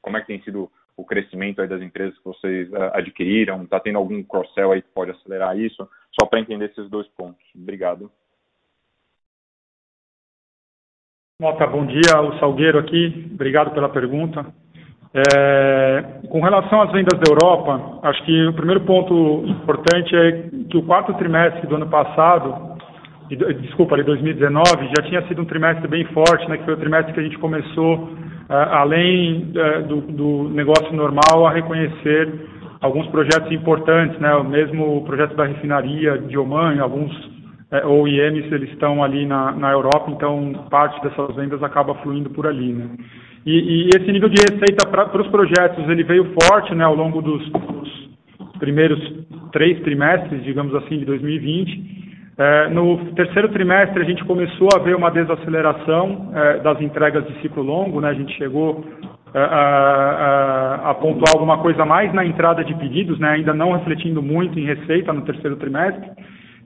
como é que tem sido o crescimento das empresas que vocês uh, adquiriram? Está tendo algum cross-sell aí que pode acelerar isso? Só para entender esses dois pontos. Obrigado. Mota, bom dia. O Salgueiro aqui. Obrigado pela pergunta. É, com relação às vendas da Europa, acho que o primeiro ponto importante é que o quarto trimestre do ano passado, desculpa, de 2019, já tinha sido um trimestre bem forte, né, que foi o trimestre que a gente começou, é, além é, do, do negócio normal, a reconhecer alguns projetos importantes, né? O mesmo projeto da refinaria de Oman, alguns é, OEMs eles estão ali na, na Europa, então parte dessas vendas acaba fluindo por ali, né? E, e esse nível de receita para os projetos ele veio forte, né? Ao longo dos, dos primeiros três trimestres, digamos assim, de 2020. É, no terceiro trimestre a gente começou a ver uma desaceleração é, das entregas de ciclo longo, né? A gente chegou a, a, pontuar alguma coisa mais na entrada de pedidos, né, ainda não refletindo muito em receita no terceiro trimestre.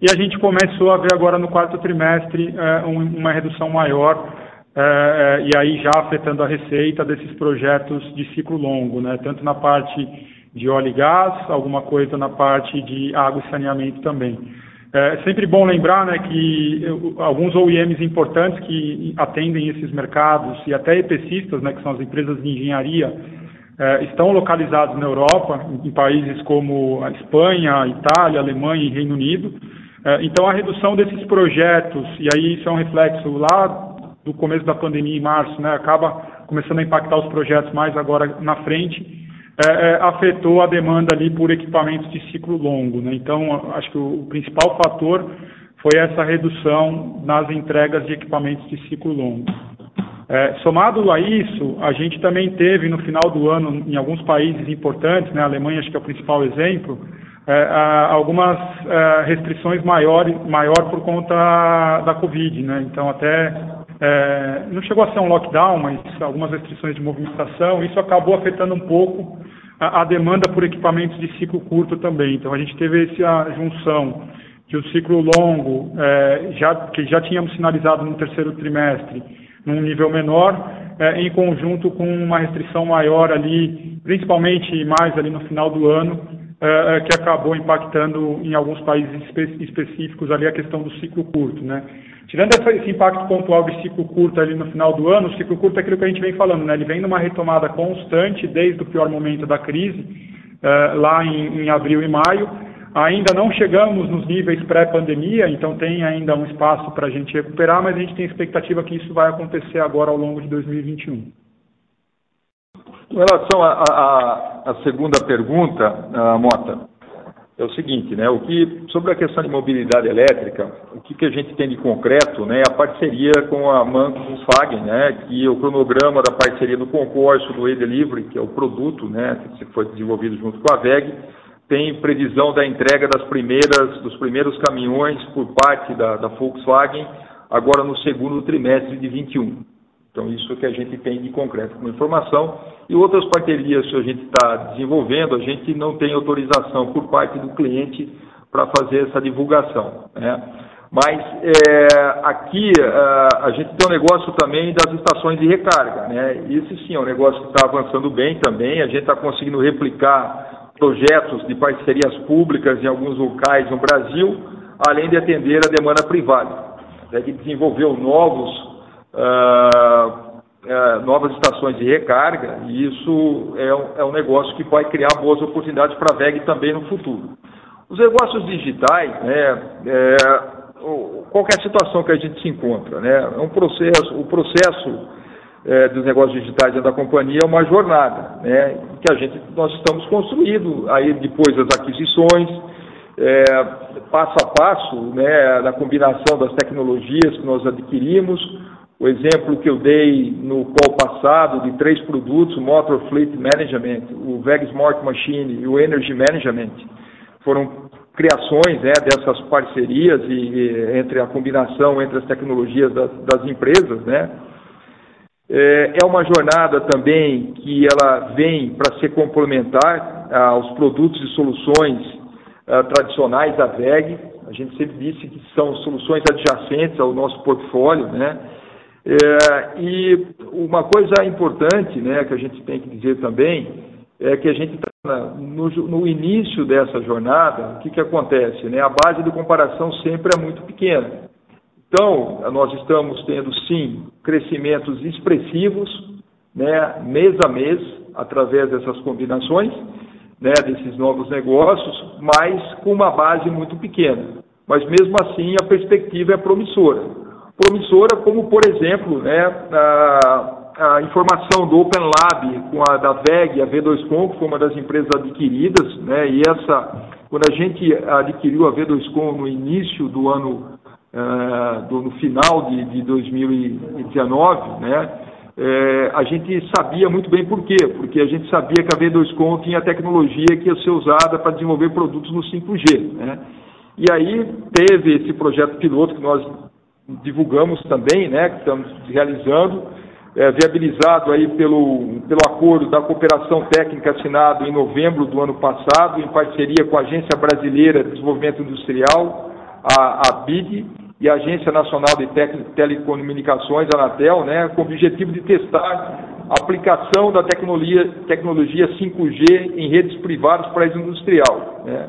E a gente começou a ver agora no quarto trimestre é, uma redução maior, é, é, e aí já afetando a receita desses projetos de ciclo longo, né, tanto na parte de óleo e gás, alguma coisa na parte de água e saneamento também. É sempre bom lembrar né, que alguns OEMs importantes que atendem esses mercados e até EPCistas, né, que são as empresas de engenharia, é, estão localizados na Europa, em países como a Espanha, Itália, Alemanha e Reino Unido. É, então, a redução desses projetos, e aí isso é um reflexo lá do começo da pandemia, em março, né, acaba começando a impactar os projetos mais agora na frente, é, é, afetou a demanda ali por equipamentos de ciclo longo. Né? Então, acho que o, o principal fator foi essa redução nas entregas de equipamentos de ciclo longo. É, somado a isso, a gente também teve no final do ano, em alguns países importantes, né, a Alemanha acho que é o principal exemplo, é, algumas é, restrições maiores, maior por conta da Covid. Né? Então, até é, não chegou a ser um lockdown, mas algumas restrições de movimentação, isso acabou afetando um pouco a, a demanda por equipamentos de ciclo curto também. Então, a gente teve essa junção de um ciclo longo, é, já, que já tínhamos sinalizado no terceiro trimestre, num nível menor, é, em conjunto com uma restrição maior ali, principalmente mais ali no final do ano, é, é que acabou impactando em alguns países espe específicos ali a questão do ciclo curto, né? Tirando esse impacto pontual de ciclo curto ali no final do ano, o ciclo curto é aquilo que a gente vem falando, né? Ele vem numa retomada constante desde o pior momento da crise, uh, lá em, em abril e maio, Ainda não chegamos nos níveis pré-pandemia, então tem ainda um espaço para a gente recuperar, mas a gente tem expectativa que isso vai acontecer agora ao longo de 2021. Em relação à segunda pergunta, uh, Mota, é o seguinte, né? O que sobre a questão de mobilidade elétrica, o que, que a gente tem de concreto, né? A parceria com a MAN Volkswagen, né? Que o cronograma da parceria do concurso do e-delivery, que é o produto, né? Que foi desenvolvido junto com a VEG, tem previsão da entrega das primeiras, dos primeiros caminhões por parte da, da Volkswagen agora no segundo trimestre de 21. Então, isso que a gente tem de concreto como informação. E outras parcerias que a gente está desenvolvendo, a gente não tem autorização por parte do cliente para fazer essa divulgação. Né? Mas é, aqui a, a gente tem um negócio também das estações de recarga. Né? Esse sim é um negócio que está avançando bem também. A gente está conseguindo replicar projetos de parcerias públicas em alguns locais no Brasil, além de atender a demanda privada. A gente desenvolveu novos, uh, uh, novas estações de recarga e isso é um, é um negócio que vai criar boas oportunidades para a VEG também no futuro. Os negócios digitais, né, é, qualquer situação que a gente se encontra, né, é um processo, o processo é, dos negócios digitais dentro da companhia é uma jornada, né, que a gente, nós estamos construindo aí depois das aquisições, é, passo a passo, né, na combinação das tecnologias que nós adquirimos, o exemplo que eu dei no call passado de três produtos, o Motor Fleet Management, o VEG Smart Machine e o Energy Management, foram criações né, dessas parcerias e, e, entre a combinação entre as tecnologias das, das empresas, né, é, é uma jornada também que ela vem para ser complementar aos produtos e soluções uh, tradicionais da VEG. A gente sempre disse que são soluções adjacentes ao nosso portfólio, né? É, e uma coisa importante, né, que a gente tem que dizer também, é que a gente está no, no, início dessa jornada, o que, que acontece? Né? A base de comparação sempre é muito pequena. Então, nós estamos tendo, sim, crescimentos expressivos, né, mês a mês, através dessas combinações, né, desses novos negócios, mas com uma base muito pequena. Mas, mesmo assim, a perspectiva é promissora. Promissora como, por exemplo, né, a, a informação do Open Lab com a da VEG, a V2Com, que foi uma das empresas adquiridas, né, e essa, quando a gente adquiriu a V2Com no início do ano uh, do, no final de, de 2019, né, é, a gente sabia muito bem por quê, porque a gente sabia que a V2Com tinha tecnologia que ia ser usada para desenvolver produtos no 5G. Né? E aí teve esse projeto piloto que nós divulgamos também, né, que estamos realizando, é, viabilizado aí pelo, pelo acordo da cooperação técnica assinado em novembro do ano passado, em parceria com a Agência Brasileira de Desenvolvimento Industrial, a, a BID, e a Agência Nacional de Telecomunicações, a Anatel, né, com o objetivo de testar a aplicação da tecnologia, tecnologia 5G em redes privadas para a industrial. Né.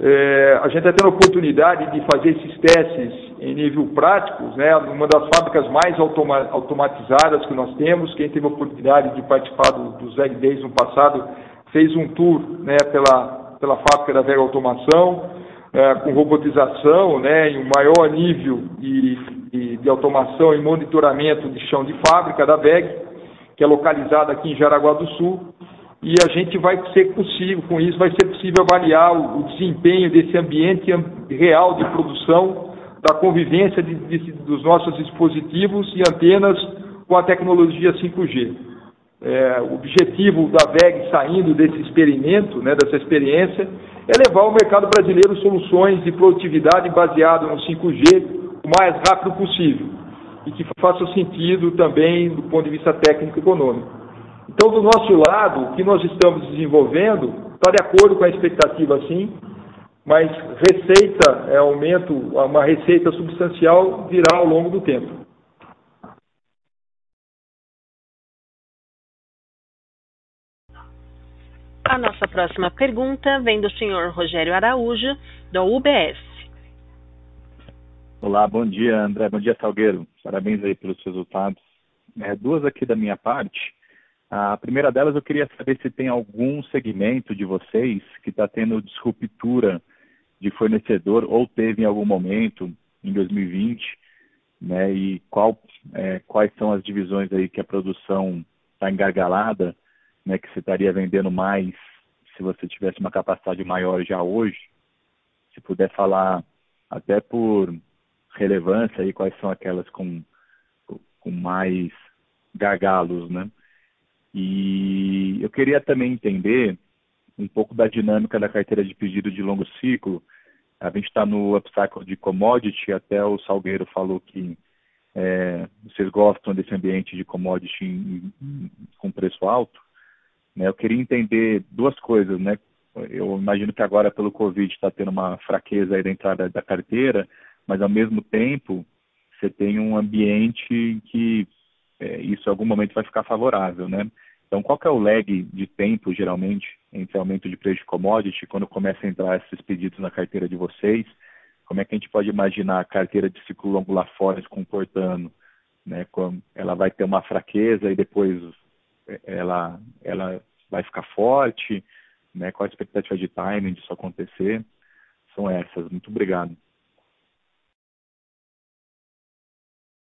É, a gente está tendo a oportunidade de fazer esses testes em nível prático, né, uma das fábricas mais automa automatizadas que nós temos. Quem teve a oportunidade de participar do, ZEG Days no passado fez um tour né, pela, pela fábrica da Vega Automação, é, com robotização, né, em um maior nível de, de, de, automação e monitoramento de chão de fábrica da VEG, que é localizada aqui em Jaraguá do Sul e a gente vai ser possível, com isso, vai ser possível avaliar o, o desempenho desse ambiente real de produção, da convivência de, de, dos nossos dispositivos e antenas com a tecnologia 5G. É, o objetivo da VEG saindo desse experimento, né, dessa experiência, é levar ao mercado brasileiro soluções de produtividade baseadas no 5G o mais rápido possível e que faça sentido também do ponto de vista técnico e econômico. Então, do nosso lado, o que nós estamos desenvolvendo está de acordo com a expectativa, sim, mas receita, é, aumento, uma receita substancial virá ao longo do tempo. A nossa próxima pergunta vem do senhor Rogério Araújo, da UBS. Olá, bom dia, André. Bom dia, Salgueiro. Parabéns aí pelos resultados. É, duas aqui da minha parte. A primeira delas, eu queria saber se tem algum segmento de vocês que está tendo disruptura de fornecedor ou teve em algum momento em 2020, né? E qual, é, quais são as divisões aí que a produção está engargalada, né? Que você estaria vendendo mais se você tivesse uma capacidade maior já hoje. Se puder falar até por relevância aí quais são aquelas com, com mais gargalos, né? E eu queria também entender um pouco da dinâmica da carteira de pedido de longo ciclo. A gente está no upcycle de commodity, até o Salgueiro falou que é, vocês gostam desse ambiente de commodity em, em, com preço alto. Né? Eu queria entender duas coisas, né? Eu imagino que agora pelo Covid está tendo uma fraqueza aí da entrada da carteira, mas ao mesmo tempo você tem um ambiente em que é, isso em algum momento vai ficar favorável, né? Então, qual é o lag de tempo, geralmente, entre aumento de preço de commodity, quando começa a entrar esses pedidos na carteira de vocês? Como é que a gente pode imaginar a carteira de ciclo longo lá fora se comportando? Né? Ela vai ter uma fraqueza e depois é, ela, ela vai ficar forte? Né? Qual a expectativa de timing disso acontecer? São essas. Muito obrigado.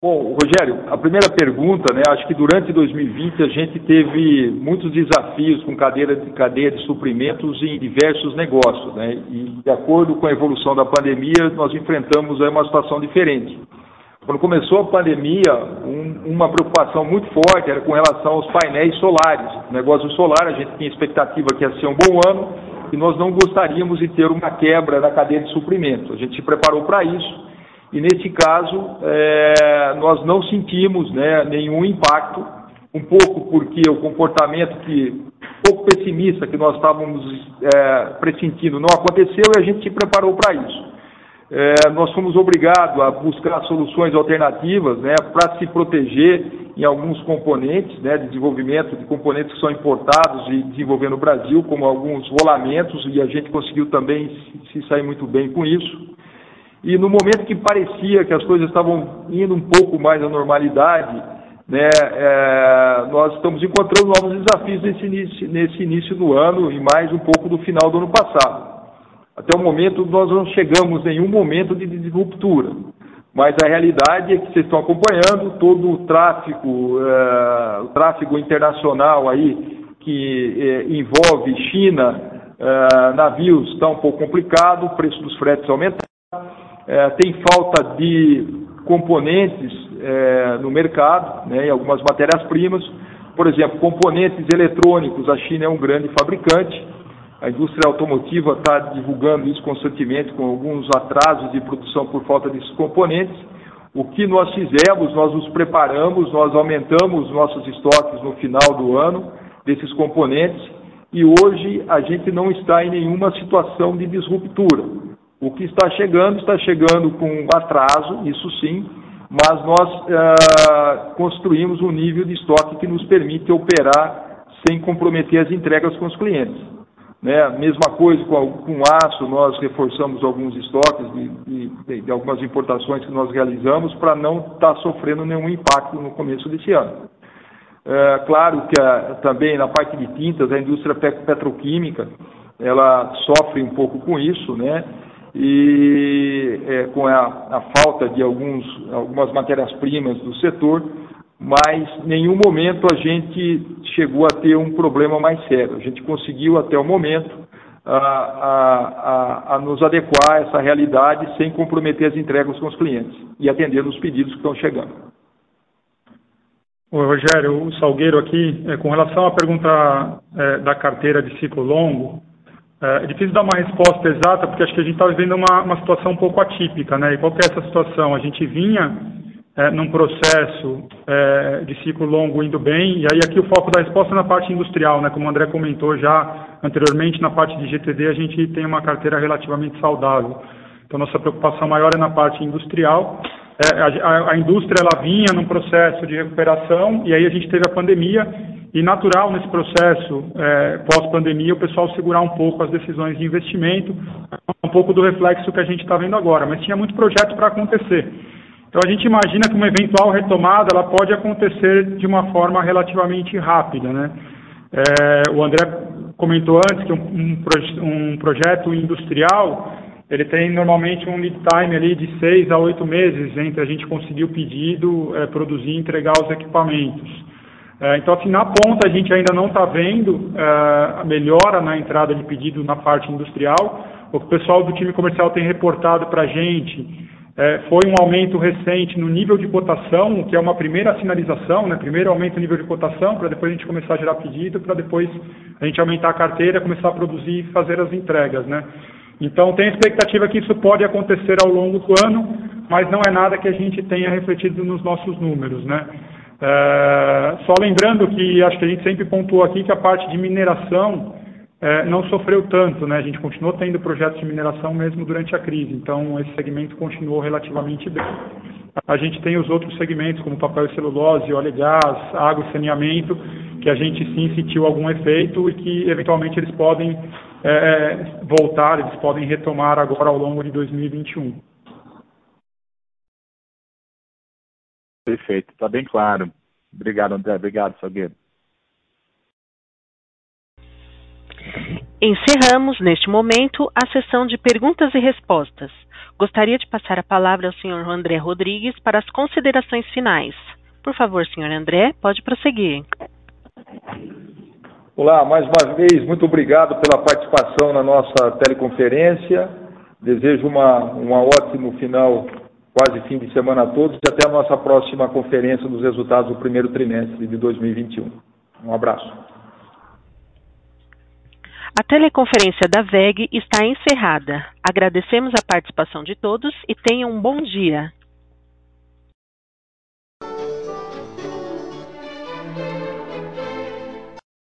Bom, Rogério, a primeira pergunta, né? Acho que durante 2020 a gente teve muitos desafios com cadeira de cadeia de suprimentos em diversos negócios, né? E de acordo com a evolução da pandemia, nós enfrentamos aí uma situação diferente. Quando começou a pandemia, um, uma preocupação muito forte era com relação aos painéis solares. O negócio solar, a gente tinha expectativa que ia ser um bom ano e nós não gostaríamos de ter uma quebra na cadeia de suprimentos. A gente se preparou para isso e nesse caso é, nós não sentimos né, nenhum impacto, um pouco porque o comportamento que pouco pessimista que nós estávamos é, pressentindo não aconteceu e a gente se preparou para isso. É, nós fomos obrigados a buscar soluções alternativas né, para se proteger em alguns componentes né, de desenvolvimento, de componentes que são importados e desenvolver no Brasil, como alguns rolamentos, e a gente conseguiu também se sair muito bem com isso. E no momento que parecia que as coisas estavam indo um pouco mais à normalidade, né, é, nós estamos encontrando novos desafios nesse início, nesse início do ano e mais um pouco do final do ano passado. Até o momento, nós não chegamos em nenhum momento de, de ruptura. Mas a realidade é que vocês estão acompanhando todo o tráfego, é, o tráfego internacional aí que é, envolve China, é, navios está um pouco complicado, o preço dos fretes aumentaram é, tem falta de componentes é, no mercado, né, em algumas matérias-primas. Por exemplo, componentes eletrônicos, a China é um grande fabricante, a indústria automotiva está divulgando isso constantemente, com alguns atrasos de produção por falta desses componentes. O que nós fizemos, nós nos preparamos, nós aumentamos nossos estoques no final do ano desses componentes e hoje a gente não está em nenhuma situação de disruptura. O que está chegando, está chegando com atraso, isso sim, mas nós uh, construímos um nível de estoque que nos permite operar sem comprometer as entregas com os clientes. Né? Mesma coisa com, com aço, nós reforçamos alguns estoques de, de, de algumas importações que nós realizamos para não estar tá sofrendo nenhum impacto no começo desse ano. É, claro que a, também na parte de tintas, a indústria petroquímica, ela sofre um pouco com isso, né? E é, com a, a, falta de alguns, algumas matérias-primas do setor, mas em nenhum momento a gente chegou a ter um problema mais sério. A gente conseguiu até o momento a, a, a, nos adequar a essa realidade sem comprometer as entregas com os clientes e atendendo os pedidos que estão chegando. Oi, Rogério, o Salgueiro aqui. É, com relação à pergunta é, da carteira de ciclo longo, é, é difícil dar uma resposta exata, porque acho que a gente está vivendo uma, uma situação um pouco atípica, né? E qual que é essa situação? A gente vinha é, num processo é, de ciclo longo indo bem, e aí aqui o foco da resposta é na parte industrial, né? como o André comentou já anteriormente, na parte de GTD a gente tem uma carteira relativamente saudável. Então nossa preocupação maior é na parte industrial. É, a, a, indústria ela vinha num processo de recuperação e aí a gente teve a pandemia e natural nesse processo é, pós-pandemia o pessoal segurar um pouco as decisões de investimento, um pouco do reflexo que a gente está vendo agora, mas tinha muito projeto para acontecer. Então a gente imagina que uma eventual retomada ela pode acontecer de uma forma relativamente rápida, né? É, o André comentou antes que um, um, um, projeto industrial ele tem normalmente um lead time ali de seis a oito meses entre a gente conseguir o pedido, é, produzir e entregar os equipamentos. É, então, assim, na ponta a gente ainda não está vendo é, a melhora na entrada de pedido na parte industrial. O que o pessoal do time comercial tem reportado para a gente é, foi um aumento recente no nível de cotação, que é uma primeira sinalização, né? primeiro aumenta o nível de cotação, para depois a gente começar a gerar pedido, para depois a gente aumentar a carteira, começar a produzir e fazer as entregas. Né? Então, tem expectativa que isso pode acontecer ao longo do ano, mas não é nada que a gente tenha refletido nos nossos números. Né? É, só lembrando que acho que a gente sempre pontuou aqui que a parte de mineração é, não sofreu tanto, né? A gente continuou tendo projetos de mineração mesmo durante a crise, então esse segmento continuou relativamente bem. A gente tem os outros segmentos, como papel e celulose, óleo e gás, água e saneamento, que a gente sim sentiu algum efeito e que eventualmente eles podem é, voltar, eles podem retomar agora ao longo de 2021. Perfeito, está bem claro. Obrigado, André. Obrigado, Salgueiro. Encerramos, neste momento, a sessão de perguntas e respostas. Gostaria de passar a palavra ao senhor André Rodrigues para as considerações finais. Por favor, senhor André, pode prosseguir. Olá, mais uma vez, muito obrigado pela participação na nossa teleconferência. Desejo uma, um ótimo final, quase fim de semana a todos e até a nossa próxima conferência dos resultados do primeiro trimestre de 2021. Um abraço. A teleconferência da VEG está encerrada. Agradecemos a participação de todos e tenham um bom dia.